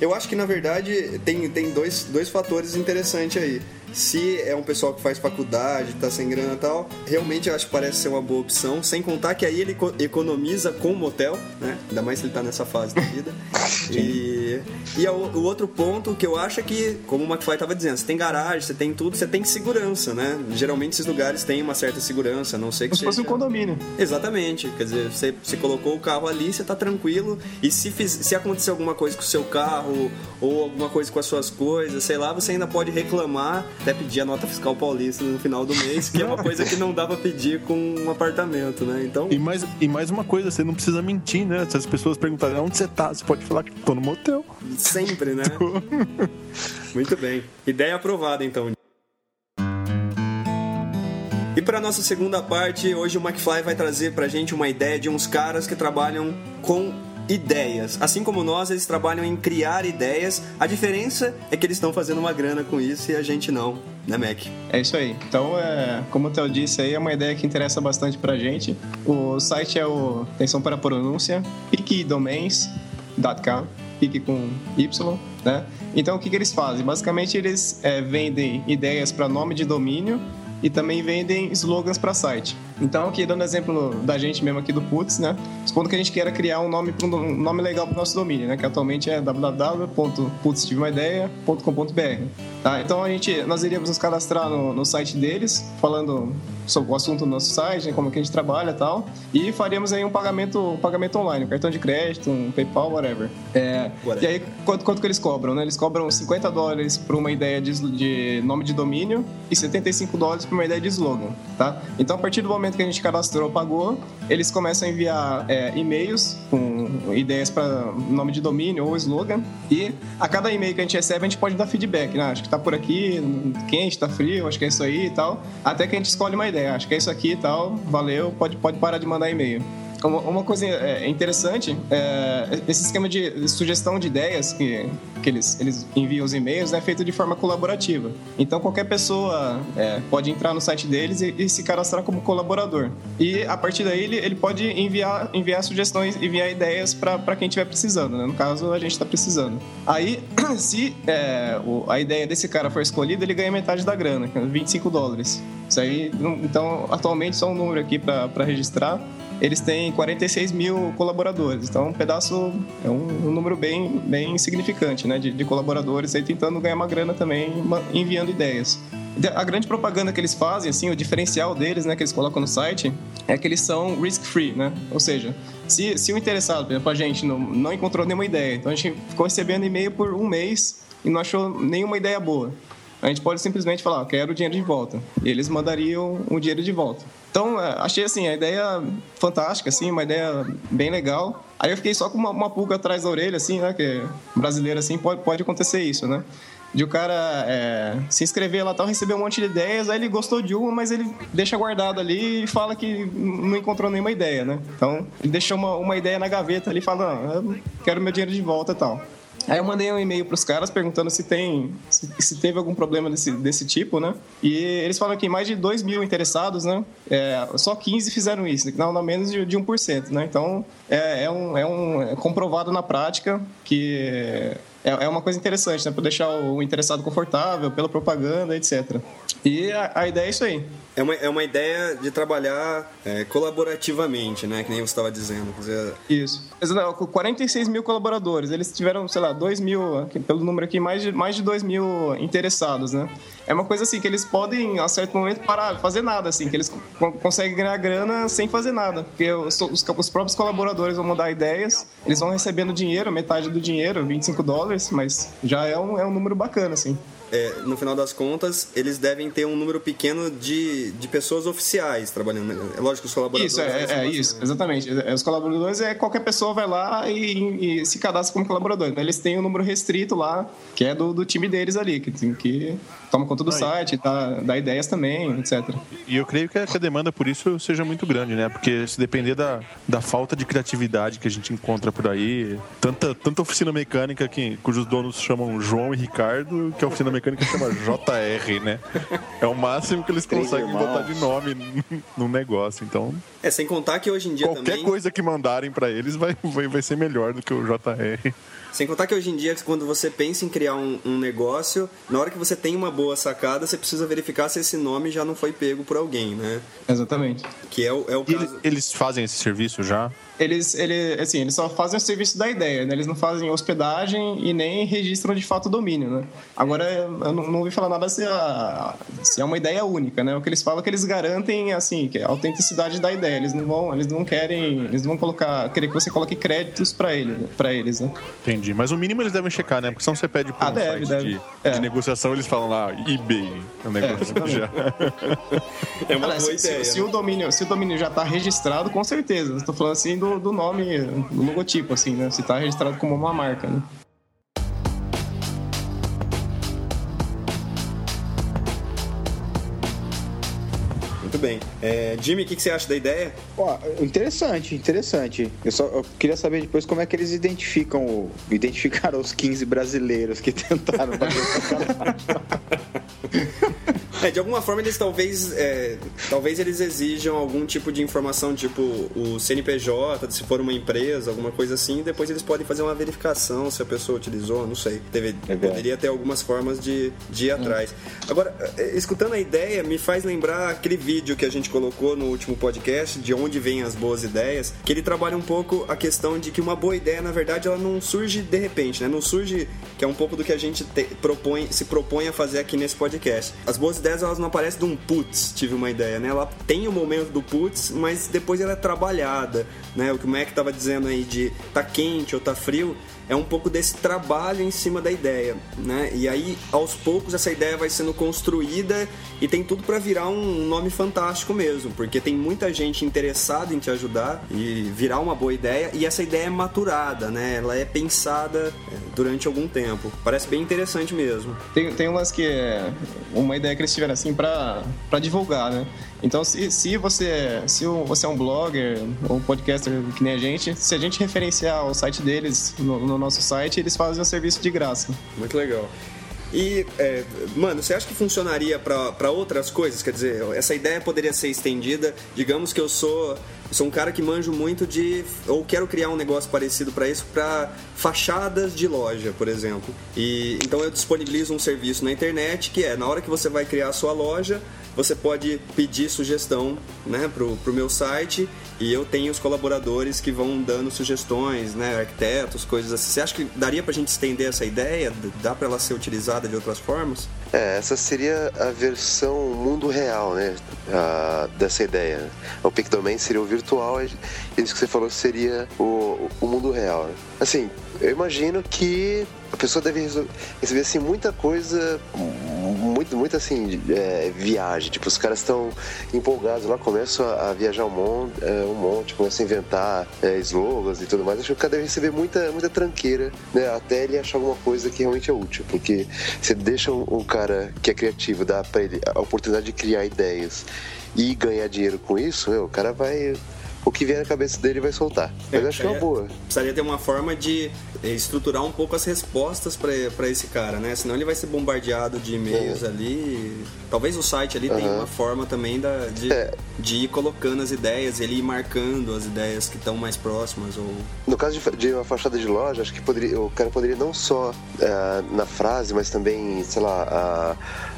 Eu acho que na verdade tem, tem dois, dois fatores interessantes aí. Se é um pessoal que faz faculdade, tá sem grana e tal, realmente eu acho que parece ser uma boa opção. Sem contar que aí ele eco- economiza com o motel, né? Ainda mais se ele tá nessa fase da vida. e e a o o outro ponto que eu acho é que, como o McFly tava dizendo, você tem garagem, você tem tudo, você tem segurança, né? Geralmente esses lugares têm uma certa segurança, a não sei que Como se fosse um seja- condomínio. Exatamente, quer dizer, você, você colocou o carro ali, você tá tranquilo, e se, fiz, se acontecer alguma coisa com o seu carro, ou alguma coisa com as suas coisas, sei lá, você ainda pode reclamar, até pedir a nota fiscal paulista no final do mês, que é uma coisa que não dá pra pedir com um apartamento, né? Então, E mais, e mais uma coisa, você não precisa mentir, né? Se as pessoas perguntarem onde você tá, você pode falar que tô no motel. sempre, né? Muito bem. Ideia aprovada, então. E para nossa segunda parte, hoje o McFly vai trazer pra gente uma ideia de uns caras que trabalham com ideias. Assim como nós, eles trabalham em criar ideias. A diferença é que eles estão fazendo uma grana com isso e a gente não, né, Mac? É isso aí. Então, é, como o Theo disse aí, é uma ideia que interessa bastante pra gente. O site é o, atenção para a pronúncia, piquedomains.com, pique com Y, né? Então, o que, que eles fazem? Basicamente, eles é, vendem ideias para nome de domínio e também vendem slogans para site. Então, aqui dando exemplo da gente mesmo aqui do Putz, né? Supondo que a gente queira criar um nome, um nome legal para o nosso domínio, né? Que atualmente é www.putztiveumaidea.com.br. Tá? Então, a gente, nós iríamos nos cadastrar no, no site deles, falando sobre o assunto do nosso site, né? como que a gente trabalha e tal, e faríamos aí um pagamento, um pagamento online, um cartão de crédito, um PayPal, whatever. É, Whatever. E aí, quanto, quanto que eles cobram, né? Eles cobram 50 dólares por uma ideia de, de nome de domínio e 75 dólares por uma ideia de slogan, tá? Então, a partir do momento que a gente cadastrou, pagou, eles começam a enviar é, e-mails com ideias para nome de domínio ou slogan e a cada e-mail que a gente recebe, a gente pode dar feedback, né? Acho que tá por aqui, quente, tá frio, acho que é isso aí e tal, até que a gente escolhe uma ideia, acho que é isso aqui e tal, valeu, pode, pode parar de mandar e-mail. Uma, coisa é, interessante, é, esse esquema de sugestão de ideias que, que eles, eles enviam os e-mails é feito de forma colaborativa. Então qualquer pessoa é, pode entrar no site deles e, e se cadastrar como colaborador. E a partir daí ele, ele pode enviar, enviar sugestões, enviar ideias para quem estiver precisando. Né? No caso, a gente está precisando. Aí, se é, a ideia desse cara for escolhida, ele ganha metade da grana, que é 25 dólares. Isso aí, então, atualmente, só um número aqui para registrar eles têm 46 mil colaboradores. Então, um pedaço é um, um número bem, bem significante, né? De, de colaboradores aí tentando ganhar uma grana também, enviando ideias. De- A grande propaganda que eles fazem, assim, o diferencial deles, né, que eles colocam no site, é que eles são risk-free, né? Ou seja, se, se o interessado, por exemplo, a gente não, não encontrou nenhuma ideia, então a gente ficou recebendo e-mail por um mês e não achou nenhuma ideia boa. A gente pode simplesmente falar, "Ó, quero o dinheiro de volta. E eles mandariam o dinheiro de volta. Então, é, achei assim, a ideia fantástica, assim, uma ideia bem legal. Aí eu fiquei só com uma, uma pulga atrás da orelha, assim, né? Que brasileiro, assim, pode, pode acontecer isso, né? De o cara é, se inscrever lá tal, receber um monte de ideias, aí ele gostou de uma, mas ele deixa guardado ali e fala que não encontrou nenhuma ideia, né? Então, ele deixou uma, uma ideia na gaveta ali e fala, não, eu quero meu dinheiro de volta e tal. Aí eu mandei um e-mail pros caras perguntando se tem se, se teve algum problema desse, desse tipo, né? E eles falam que mais de 2 mil interessados, né? É, só 15 fizeram isso, não, não menos de, de 1%, né? Então é, é, um, é, um, é comprovado na prática que é, é uma coisa interessante, né? Para deixar o interessado confortável, pela propaganda, etc. E a, a ideia é isso aí. É uma, é uma ideia de trabalhar é, colaborativamente, né? Que nem você estava dizendo. Dizer, Isso. Mas, não, com 46 mil colaboradores. Eles tiveram, sei lá, 2 mil, pelo número aqui, mais de, mais de 2 mil interessados, né? É uma coisa assim que eles podem, a certo momento, parar, fazer nada, assim, que eles co- conseguem ganhar grana sem fazer nada. Porque os, os, os próprios colaboradores vão mandar ideias, eles vão recebendo dinheiro, metade do dinheiro, 25 dólares, mas já é um, é um número bacana, assim. É, no final das contas, eles devem ter um número pequeno de, de pessoas oficiais trabalhando. É lógico que os colaboradores. Isso, é, é isso, exatamente. É, os colaboradores é qualquer pessoa vai lá e, e, se cadastra como colaborador. Então, eles têm um número restrito lá, que é do, do time deles ali, que, que toma conta do Aí. site, tá, dá ideias também, etc. E eu creio que a demanda por isso seja muito grande, né? Porque se depender da, da falta de criatividade que a gente encontra por aí, tanta, tanta oficina mecânica que, cujos donos chamam João e Ricardo, que a oficina mecânica chama JR, né? É o máximo que eles conseguem botar de nome no negócio, então... É, sem contar que hoje em dia Qualquer também... coisa que mandarem para eles vai, vai, vai ser melhor do que o JR. Sem contar que hoje em dia, quando você pensa em criar um, um, negócio, na hora que você tem uma boa sacada, você precisa verificar se esse nome já não foi pego por alguém, né? Exatamente. Que é o, é o caso... Eles fazem esse serviço já? Eles, ele, assim, eles só fazem o serviço da ideia, né? Eles não fazem hospedagem e nem registram de fato o domínio, né? Agora, eu não, não ouvi falar nada se, a, se é uma ideia única, né? O que eles falam é que eles garantem, assim, que é a autenticidade da ideia. Eles não vão, eles não querem, eles não vão colocar, querer que você coloque créditos para ele, para eles, né? Entendi. Mas o mínimo eles devem checar, né? Porque se você pede por ah, um deve, site deve. De, é. de, negociação, eles falam lá, eBay, o negócio é, já. é uma boa se, ideia. Se, se, o domínio, se o domínio já está registrado, com certeza. Estou falando assim do do, nome, do logotipo, assim, né? Se tá registrado como uma marca, né? Muito bem. É, Jimmy, o que, que, você acha da ideia? Ó, interessante, interessante. Eu só eu queria saber depois como é que eles identificam, identificaram os 15 brasileiros que tentaram fazer É, de alguma forma eles talvez é, talvez eles exijam algum tipo de informação, tipo o CNPJ, se for uma empresa, alguma coisa assim, depois eles podem fazer uma verificação se a pessoa utilizou, não sei. Deve, é poderia ter algumas formas de, de ir atrás. Agora, é, escutando a ideia, me faz lembrar aquele vídeo que a gente colocou no último podcast, de onde vêm as boas ideias, que ele trabalha um pouco a questão de que uma boa ideia, na verdade, ela não surge de repente, né? Não surge, que é um pouco do que a gente te, propõe, se propõe a fazer aqui nesse podcast. As boas ideias ideias elas não aparecem de um putz, tive uma ideia, né? Ela tem o momento do putz, mas depois ela é trabalhada, né? O que o Mac estava dizendo aí de tá quente ou tá frio, é um pouco desse trabalho em cima da ideia, né? E aí, aos poucos, essa ideia vai sendo construída e tem tudo para virar um nome fantástico mesmo, porque tem muita gente interessada em te ajudar e virar uma boa ideia e essa ideia é maturada, né? Ela é pensada é, durante algum tempo. Parece bem interessante mesmo. Tem, tem umas que é uma ideia que eles tiveram assim para divulgar, né? Então, se, se você se você é um blogger ou um podcaster que nem a gente, se a gente referenciar o site deles no, no nosso site, eles fazem um serviço de graça. Muito legal. E, é, mano, você acha que funcionaria para outras coisas? Quer dizer, essa ideia poderia ser estendida. Digamos que eu sou, sou um cara que manjo muito de. ou quero criar um negócio parecido para isso, para fachadas de loja, por exemplo. E então eu disponibilizo um serviço na internet que é na hora que você vai criar a sua loja, você pode pedir sugestão né, pro, pro meu site e eu tenho os colaboradores que vão dando sugestões, né, arquitetos, coisas assim. Você acha que daria pra gente estender essa ideia? Dá para ela ser utilizada de outras formas? É, essa seria a versão mundo real, né, a, dessa ideia. O Peak Domain seria o virtual, e isso que você falou seria o, o mundo real. Né? Assim, eu imagino que a pessoa deve receber assim muita coisa muito muito assim é, viagem. Tipo os caras estão empolgados lá começam a, a viajar um monte é, um monte começam a inventar é, slogans e tudo mais. Acho que o cara deve receber muita muita tranqueira né até ele achar alguma coisa que realmente é útil porque você deixa um, um cara que é criativo dá para ele a oportunidade de criar ideias e ganhar dinheiro com isso meu, o cara vai o que vier na cabeça dele vai soltar. Mas é, acho que é uma boa. Precisaria ter uma forma de eh, estruturar um pouco as respostas para esse cara, né? Senão ele vai ser bombardeado de e-mails é. ali. Talvez o site ali uhum. tenha uma forma também da, de, é. de ir colocando as ideias, ele ir marcando as ideias que estão mais próximas. Ou... No caso de, de, uma fachada de loja, acho que poderia, o cara poderia não só uh, na frase, mas também, sei lá, uh, é,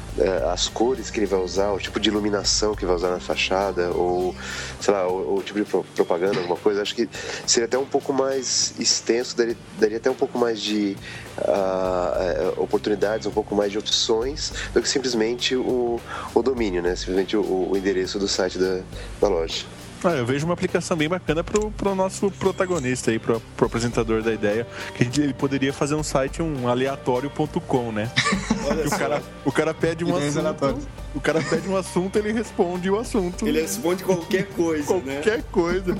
as cores que ele vai usar, o tipo de iluminação que vai usar na fachada, ou sei lá, tipo de propaganda, alguma coisa, acho que seria até um pouco mais extenso, daria, daria até um pouco mais de uh, oportunidades, um pouco mais de opções do que simplesmente o, o domínio, né? Simplesmente o, o endereço do site da, da loja. Ah, eu vejo uma aplicação bem bacana pro, pro nosso protagonista aí, pro, pro apresentador da ideia, que ele poderia fazer um site, um aleatório.com, né? o, cara, o cara pede um assunto. O cara pede um assunto, ele responde o assunto. Ele responde qualquer coisa, qualquer né? coisa.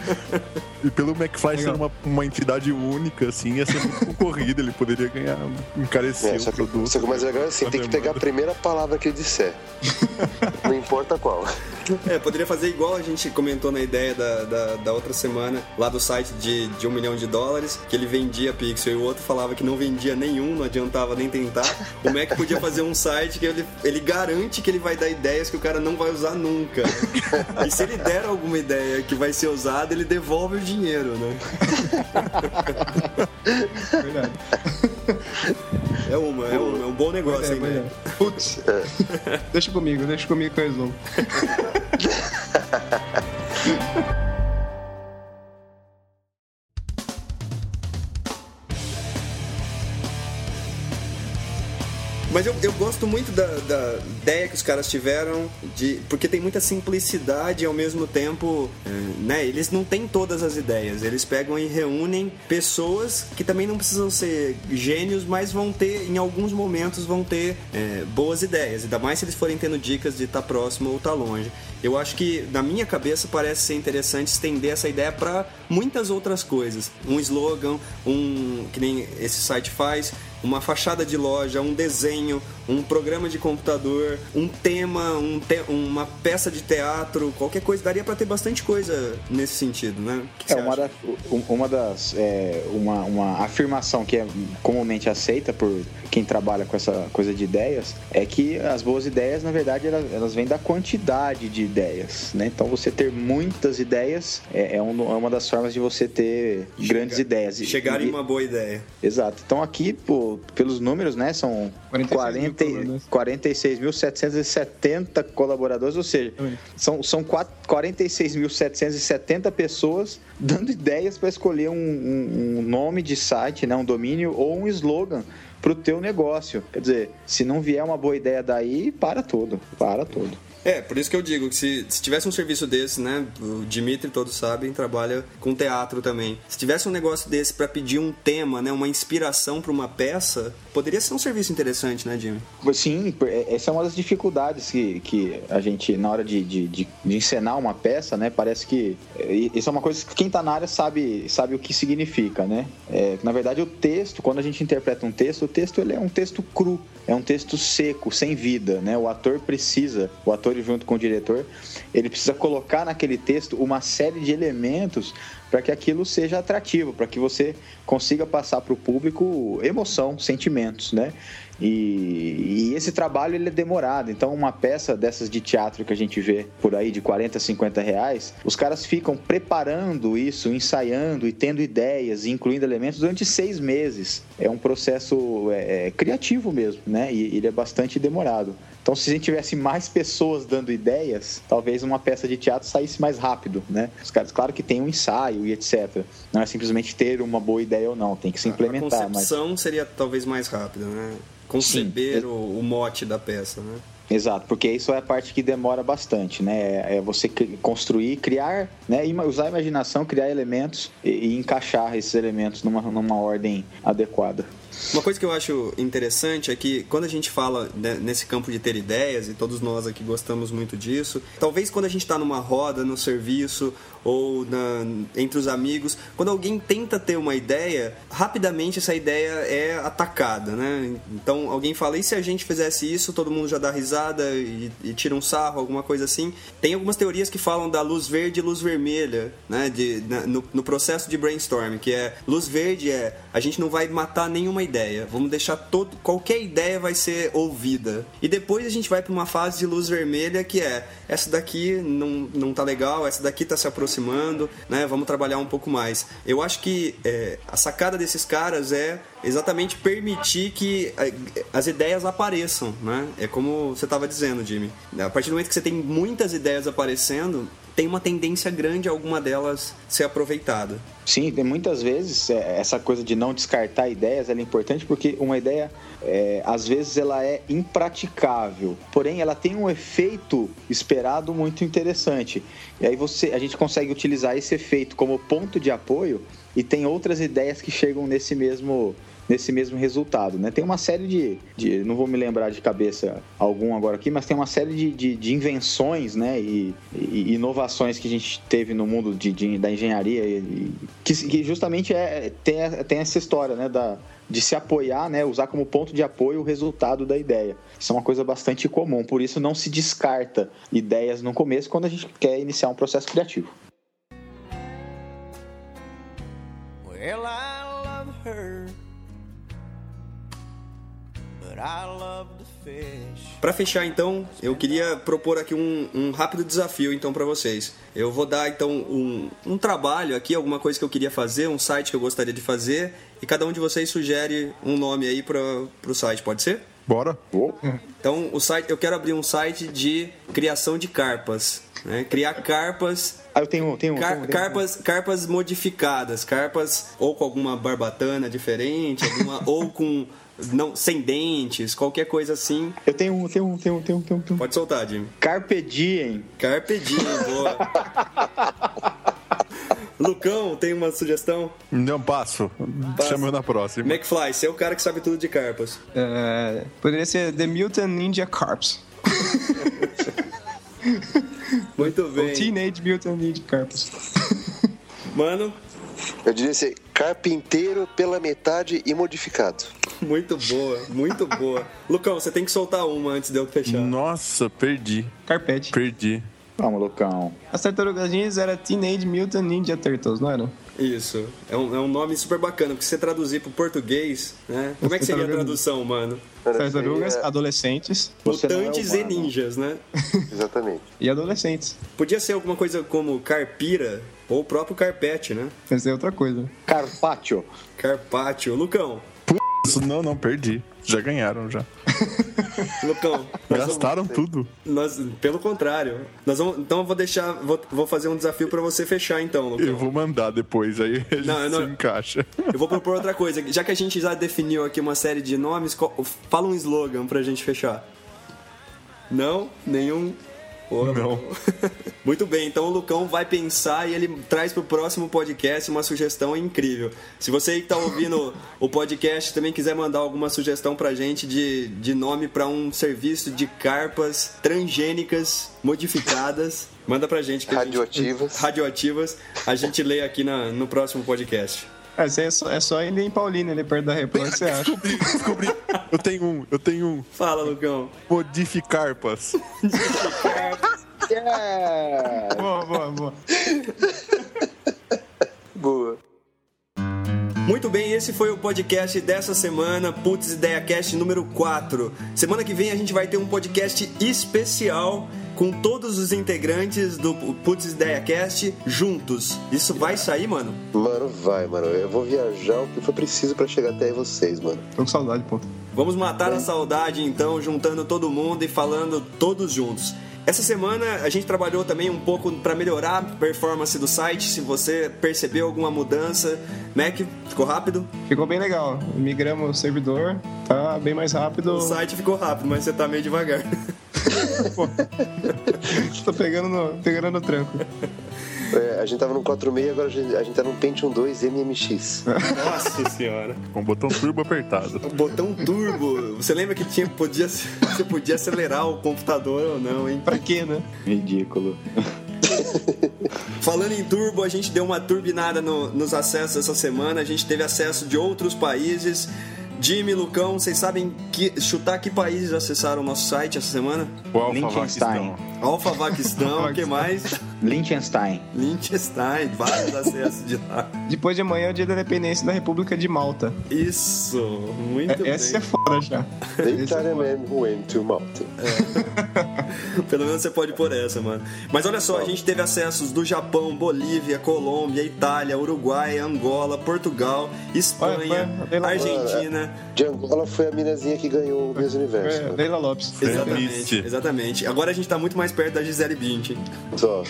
E pelo McFly ser uma, uma entidade única, assim, ia ser muito concorrido, ele poderia ganhar, encarecer é, só que, o produto. Só que o mais legal é assim, tem que pegar a primeira palavra que ele disser. Não importa qual. É, poderia fazer igual a gente comentou na ideia da, da, da, outra semana, lá do site de, de um milhão de dólares, que ele vendia Pixel e o outro falava que não vendia nenhum, não adiantava nem tentar. O Mac podia fazer um site que ele, ele garante que ele vai dar ideias que o cara não vai usar nunca. E se ele der alguma ideia que vai ser usada, ele devolve o dinheiro, né? Verdade. É uma, é, uma, é um bom negócio, é, hein, né? Putz, deixa comigo, deixa comigo que eu resolvo. Mas eu, eu gosto muito da, da, ideia que os caras tiveram, de porque tem muita simplicidade e ao mesmo tempo, é, né? Eles não têm todas as ideias. Eles pegam e reúnem pessoas que também não precisam ser gênios, mas vão ter, em alguns momentos, vão ter é, boas ideias. Ainda mais se eles forem tendo dicas de estar tá próximo ou estar tá longe. Eu acho que, na minha cabeça, parece ser interessante estender essa ideia para muitas outras coisas. Um slogan, um que nem esse site faz uma fachada de loja, um desenho, um programa de computador, um tema, um te uma peça de teatro, qualquer coisa. Daria para ter bastante coisa nesse sentido, né? é, uma, da, uma das. É, uma, uma afirmação que é comumente aceita por quem trabalha com essa coisa de ideias é que as boas ideias, na verdade, elas, elas vêm da quantidade de ideias, né? Então você ter muitas ideias é, é, um, é uma das formas de você ter Chega, grandes ideias. Chegar e, em uma boa ideia. Exato. Então aqui, pô, pelos números, né, são 46.770 colaboradores, ou seja, são, são 46.770 pessoas dando ideias para escolher um, um, um nome de site, né, um domínio ou um slogan para o teu negócio. Quer dizer, se não vier uma boa ideia daí, para tudo, para tudo. É, por isso que eu digo que se, se tivesse um serviço desse, né? O Dimitri, todos sabem, trabalha com teatro também. Se tivesse um negócio desse para pedir um tema, né? Uma inspiração para uma peça, poderia ser um serviço interessante, né, Jimmy? Sim, é, essa é uma das dificuldades que, que a gente, na hora de, de, de, de encenar uma peça, né? Parece que. Isso é uma coisa que quem tá na área sabe, sabe o que significa, né? É, na verdade, o texto, quando a gente interpreta um texto, o texto ele é um texto cru, é um texto seco, sem vida, né? O ator precisa, o ator junto com o diretor, ele precisa colocar naquele texto uma série de elementos para que aquilo seja atrativo, para que você consiga passar para o público emoção, sentimentos, né? E, e, esse trabalho ele é demorado. Então, uma peça dessas de teatro que a gente vê por aí de 40, 50 reais, os caras ficam preparando isso, ensaiando e tendo ideias, incluindo elementos durante seis meses. É um processo é, é, criativo mesmo, né? E ele é bastante demorado. Então, se a gente tivesse mais pessoas dando ideias, talvez uma peça de teatro saísse mais rápido, né? Os caras, claro que tem um ensaio e etc. Não é simplesmente ter uma boa ideia ou não, tem que se implementar. A concepção mas... seria talvez mais rápida, né? Conceber o, o mote da peça, né? Exato, porque isso é a parte que demora bastante, né? É você construir, criar, né? Usar a imaginação, criar elementos e, e encaixar esses elementos numa, numa ordem adequada. Uma coisa que eu acho interessante é que quando a gente fala né, nesse campo de ter ideias, e todos nós aqui gostamos muito disso, talvez quando a gente está numa roda, no serviço ou na, entre os amigos, quando alguém tenta ter uma ideia, rapidamente essa ideia é atacada, né? Então alguém fala, e se a gente fizesse isso, todo mundo já dá risada e, e tira um sarro, alguma coisa assim. Tem algumas teorias que falam da luz verde e luz vermelha, né? De, na, no, no processo de brainstorming, que é luz verde é a gente não vai matar nenhuma ideia, vamos deixar todo qualquer ideia vai ser ouvida. E depois a gente vai para uma fase de luz vermelha que é essa daqui não, não tá legal, essa daqui tá se aproximando, né? Vamos trabalhar um pouco mais. Eu acho que é, a sacada desses caras é exatamente permitir que é, as ideias apareçam, né? É como você estava dizendo, Jimmy. A partir do momento que você tem muitas ideias aparecendo, tem uma tendência grande a alguma delas ser aproveitada. Sim, tem muitas vezes é, essa coisa de não descartar ideias é importante porque uma ideia é, às vezes ela é impraticável, porém ela tem um efeito esperado muito interessante. E aí você, a gente consegue utilizar esse efeito como ponto de apoio e tem outras ideias que chegam nesse mesmo nesse mesmo resultado, né? Tem uma série de, de, não vou me lembrar de cabeça algum agora aqui, mas tem uma série de, de, de invenções, né? E, e, inovações que a gente teve no mundo de, de da engenharia e, que, que, justamente é, tem, tem essa história, né? Da, de se apoiar, né, usar como ponto de apoio o resultado da ideia. Isso é uma coisa bastante comum, por isso não se descarta ideias no começo quando a gente quer iniciar um processo criativo. Well, I Para fechar, então, eu queria propor aqui um, um rápido desafio então para vocês. Eu vou dar então um, um, trabalho aqui, alguma coisa que eu queria fazer, um site que eu gostaria de fazer, e cada um de vocês sugere um nome aí para o site, pode ser? Bora. Então, o site, eu quero abrir um site de criação de carpas. Né? Criar carpas. Ah, eu tenho, tenho, car tenho, carpas, carpas modificadas, carpas ou com alguma barbatana diferente, alguma, ou com não, sem dentes, qualquer coisa assim. Eu tenho um, tenho um, tenho um, tenho um, tenho um. Pode soltar, Jimmy. Carpe diem. Carpe diem, boa. Lucão, tem uma sugestão? Não, passo. passo. Chama eu na próxima. McFly, você é o cara que sabe tudo de carpas. É, poderia ser The Mutant Ninja Carps. Muito bem. Ou Teenage Mutant Ninja Carps. Mano? Eu diria ser carpinteiro pela metade e modificado. Muito boa, muito boa. Lucão, você tem que soltar uma antes de eu fechar. Nossa, perdi. Carpete. Perdi. Vamos, Lucão. As Tartarugas Ninjas era Teenage Mutant Ninja Turtles, não era? Isso. É um, é um nome super bacana, porque se você traduzir pro português, né? Como é que seria a tradução, mano? Tartarugas, adolescentes. Mutantes é e ninjas, né? Exatamente. E adolescentes. Podia ser alguma coisa como carpira ou o próprio carpete, né? Essa é outra coisa. Carpaccio. Carpaccio. Lucão. Não, não, perdi. Já ganharam, já. Lucão. Gastaram vamos, tudo. Nós, pelo contrário. Nós vamos, então eu vou deixar. Vou, vou fazer um desafio para você fechar, então, Lucão. Eu vou mandar depois, aí a gente não, não, se encaixa. Eu vou propor outra coisa. Já que a gente já definiu aqui uma série de nomes, fala um slogan pra gente fechar. Não? Nenhum? Porra, não. Muito bem, então o Lucão vai pensar e ele traz para o próximo podcast uma sugestão incrível. Se você que está ouvindo o podcast também quiser mandar alguma sugestão para gente de, de nome para um serviço de carpas transgênicas modificadas, manda para gente. Que radioativas. A gente, radioativas. A gente lê aqui na, no próximo podcast. É, é só, é só ele em Paulina, ele perto da que você acha? Descobri, descobri. Eu tenho um, eu tenho um. Fala, Lucão. Modificarpas. Modificarpas. yeah! Boa, boa, boa. boa. Muito bem, esse foi o podcast dessa semana, Putz Ideia Cast número 4. Semana que vem a gente vai ter um podcast especial com todos os integrantes do Putz Ideia Cast juntos. Isso vai sair, mano? Mano, vai, mano. Eu vou viajar o que for preciso para chegar até vocês, mano. Tô com saudade, pô. Vamos matar a saudade então, juntando todo mundo e falando todos juntos. Essa semana a gente trabalhou também um pouco para melhorar a performance do site. Se você percebeu alguma mudança, Mac, ficou rápido? Ficou bem legal. Migramos o servidor, tá bem mais rápido. O site ficou rápido, mas você tá meio devagar. Tô pegando no, pegando no tranco. É, a gente tava no 4.6, agora a gente, a gente tá no Pentium 2 MMX. Nossa senhora. Com o botão turbo apertado. O botão turbo. Você lembra que tinha, podia, você podia acelerar o computador ou não, hein? Pra quê, né? Ridículo. Falando em turbo, a gente deu uma turbinada no, nos acessos essa semana. A gente teve acesso de outros países. Jimmy, Lucão, vocês sabem que, chutar que países acessaram o nosso site essa semana? O Alfa Alfavaquistão, o que mais? Liechtenstein. Liechtenstein, vários acessos de lá. Depois de amanhã é o dia da independência da República de Malta. Isso, muito é, bem. Essa é foda já. The Italian man who went to Malta. É. Pelo menos você pode pôr essa, mano. Mas olha só, a gente teve acessos do Japão, Bolívia, Colômbia, Itália, Uruguai, Angola, Portugal, Espanha, olha, Argentina. De Angola foi a minazinha que ganhou o Miss Universo. É, Leila Lopes. Exatamente, exatamente. Agora a gente tá muito mais mais perto da Gisele Bündchen. Só.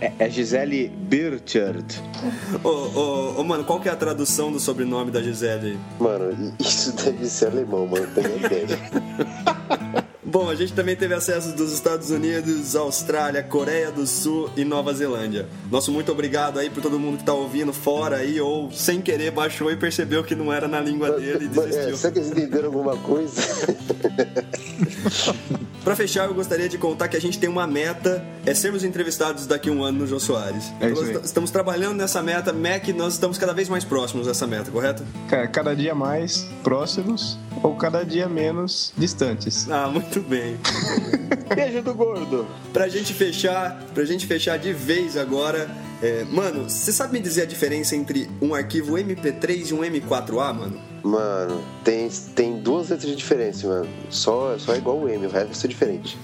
É, é Gisele Birchard. Ô, ô, ô, mano, qual que é a tradução do sobrenome da Gisele aí? Mano, isso deve ser alemão, mano. Tenho ideia. Bom, a gente também teve acesso dos Estados Unidos, Austrália, Coreia do Sul e Nova Zelândia. Nosso muito obrigado aí por todo mundo que tá ouvindo fora aí ou sem querer baixou e percebeu que não era na língua dele e é, desistiu. será que eles entenderam alguma coisa? Pra fechar, eu gostaria de contar que a gente tem uma meta, é sermos entrevistados daqui a um ano no Jô Soares. É Nós aí. estamos trabalhando nessa meta, Mac, nós estamos cada vez mais próximos dessa meta, correto? Cara, cada dia mais próximos ou cada dia menos distantes. Ah, muito bem. Beijo do gordo. Pra gente fechar, pra gente fechar de vez agora, é, mano, você sabe me dizer a diferença entre um arquivo MP3 e um M4A, mano? Mano, tem, tem duas letras de diferença, mano. Só, só é igual o M, o resto é diferente.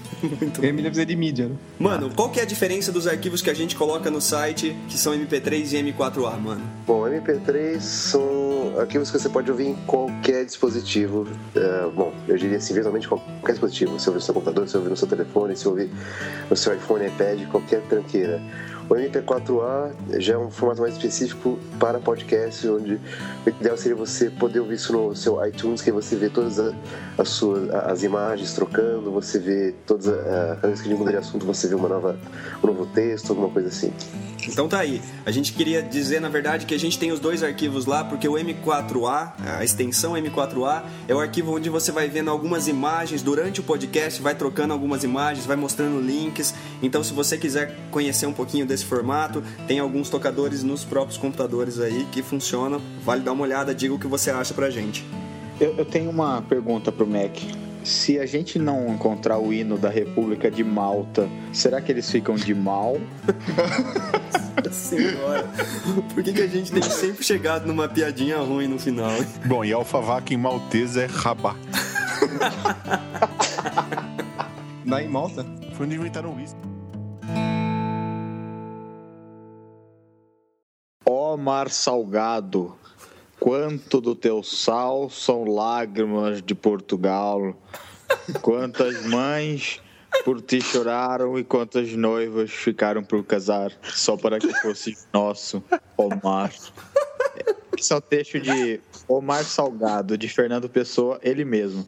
M deve ser de mídia, né? Mano, qual que é a diferença dos arquivos que a gente coloca no site que são MP3 e M4A, mano? Bom, MP3 são arquivos que você pode ouvir em qualquer dispositivo. É, bom, eu diria assim, visualmente qualquer dispositivo. Você ouve no seu computador, você ouve no seu telefone, você ouve no seu iPhone, iPad, qualquer tranqueira. O MP4A já é um formato mais específico para podcast, onde o ideal seria você poder ouvir isso no seu iTunes, que aí você vê todas as suas as imagens trocando, você vê todas a- cada vez que gente muda de assunto, você vê uma nova, um novo texto, alguma coisa assim. Então tá aí. A gente queria dizer, na verdade, que a gente tem os dois arquivos lá, porque o M4A, a extensão M4A, é o arquivo onde você vai vendo algumas imagens durante o podcast, vai trocando algumas imagens, vai mostrando links. Então, se você quiser conhecer um pouquinho desse formato, tem alguns tocadores nos próprios computadores aí que funcionam. Vale dar uma olhada, diga o que você acha pra gente. Eu, eu tenho uma pergunta pro Mac. Se a gente não encontrar o hino da República de Malta, será que eles ficam de mal? Senhora, por que, que a gente tem sempre chegado numa piadinha ruim no final? Bom, e alfavaca em maltês é rabá. Lá em Malta. Foi onde inventaram o uísque. Ó mar salgado, quanto do teu sal são lágrimas de Portugal. Quantas mães por ti choraram e quantas noivas ficaram por casar só para que fosse nosso, ó mar. Esse é o texto de O Mar Salgado, de Fernando Pessoa, ele mesmo.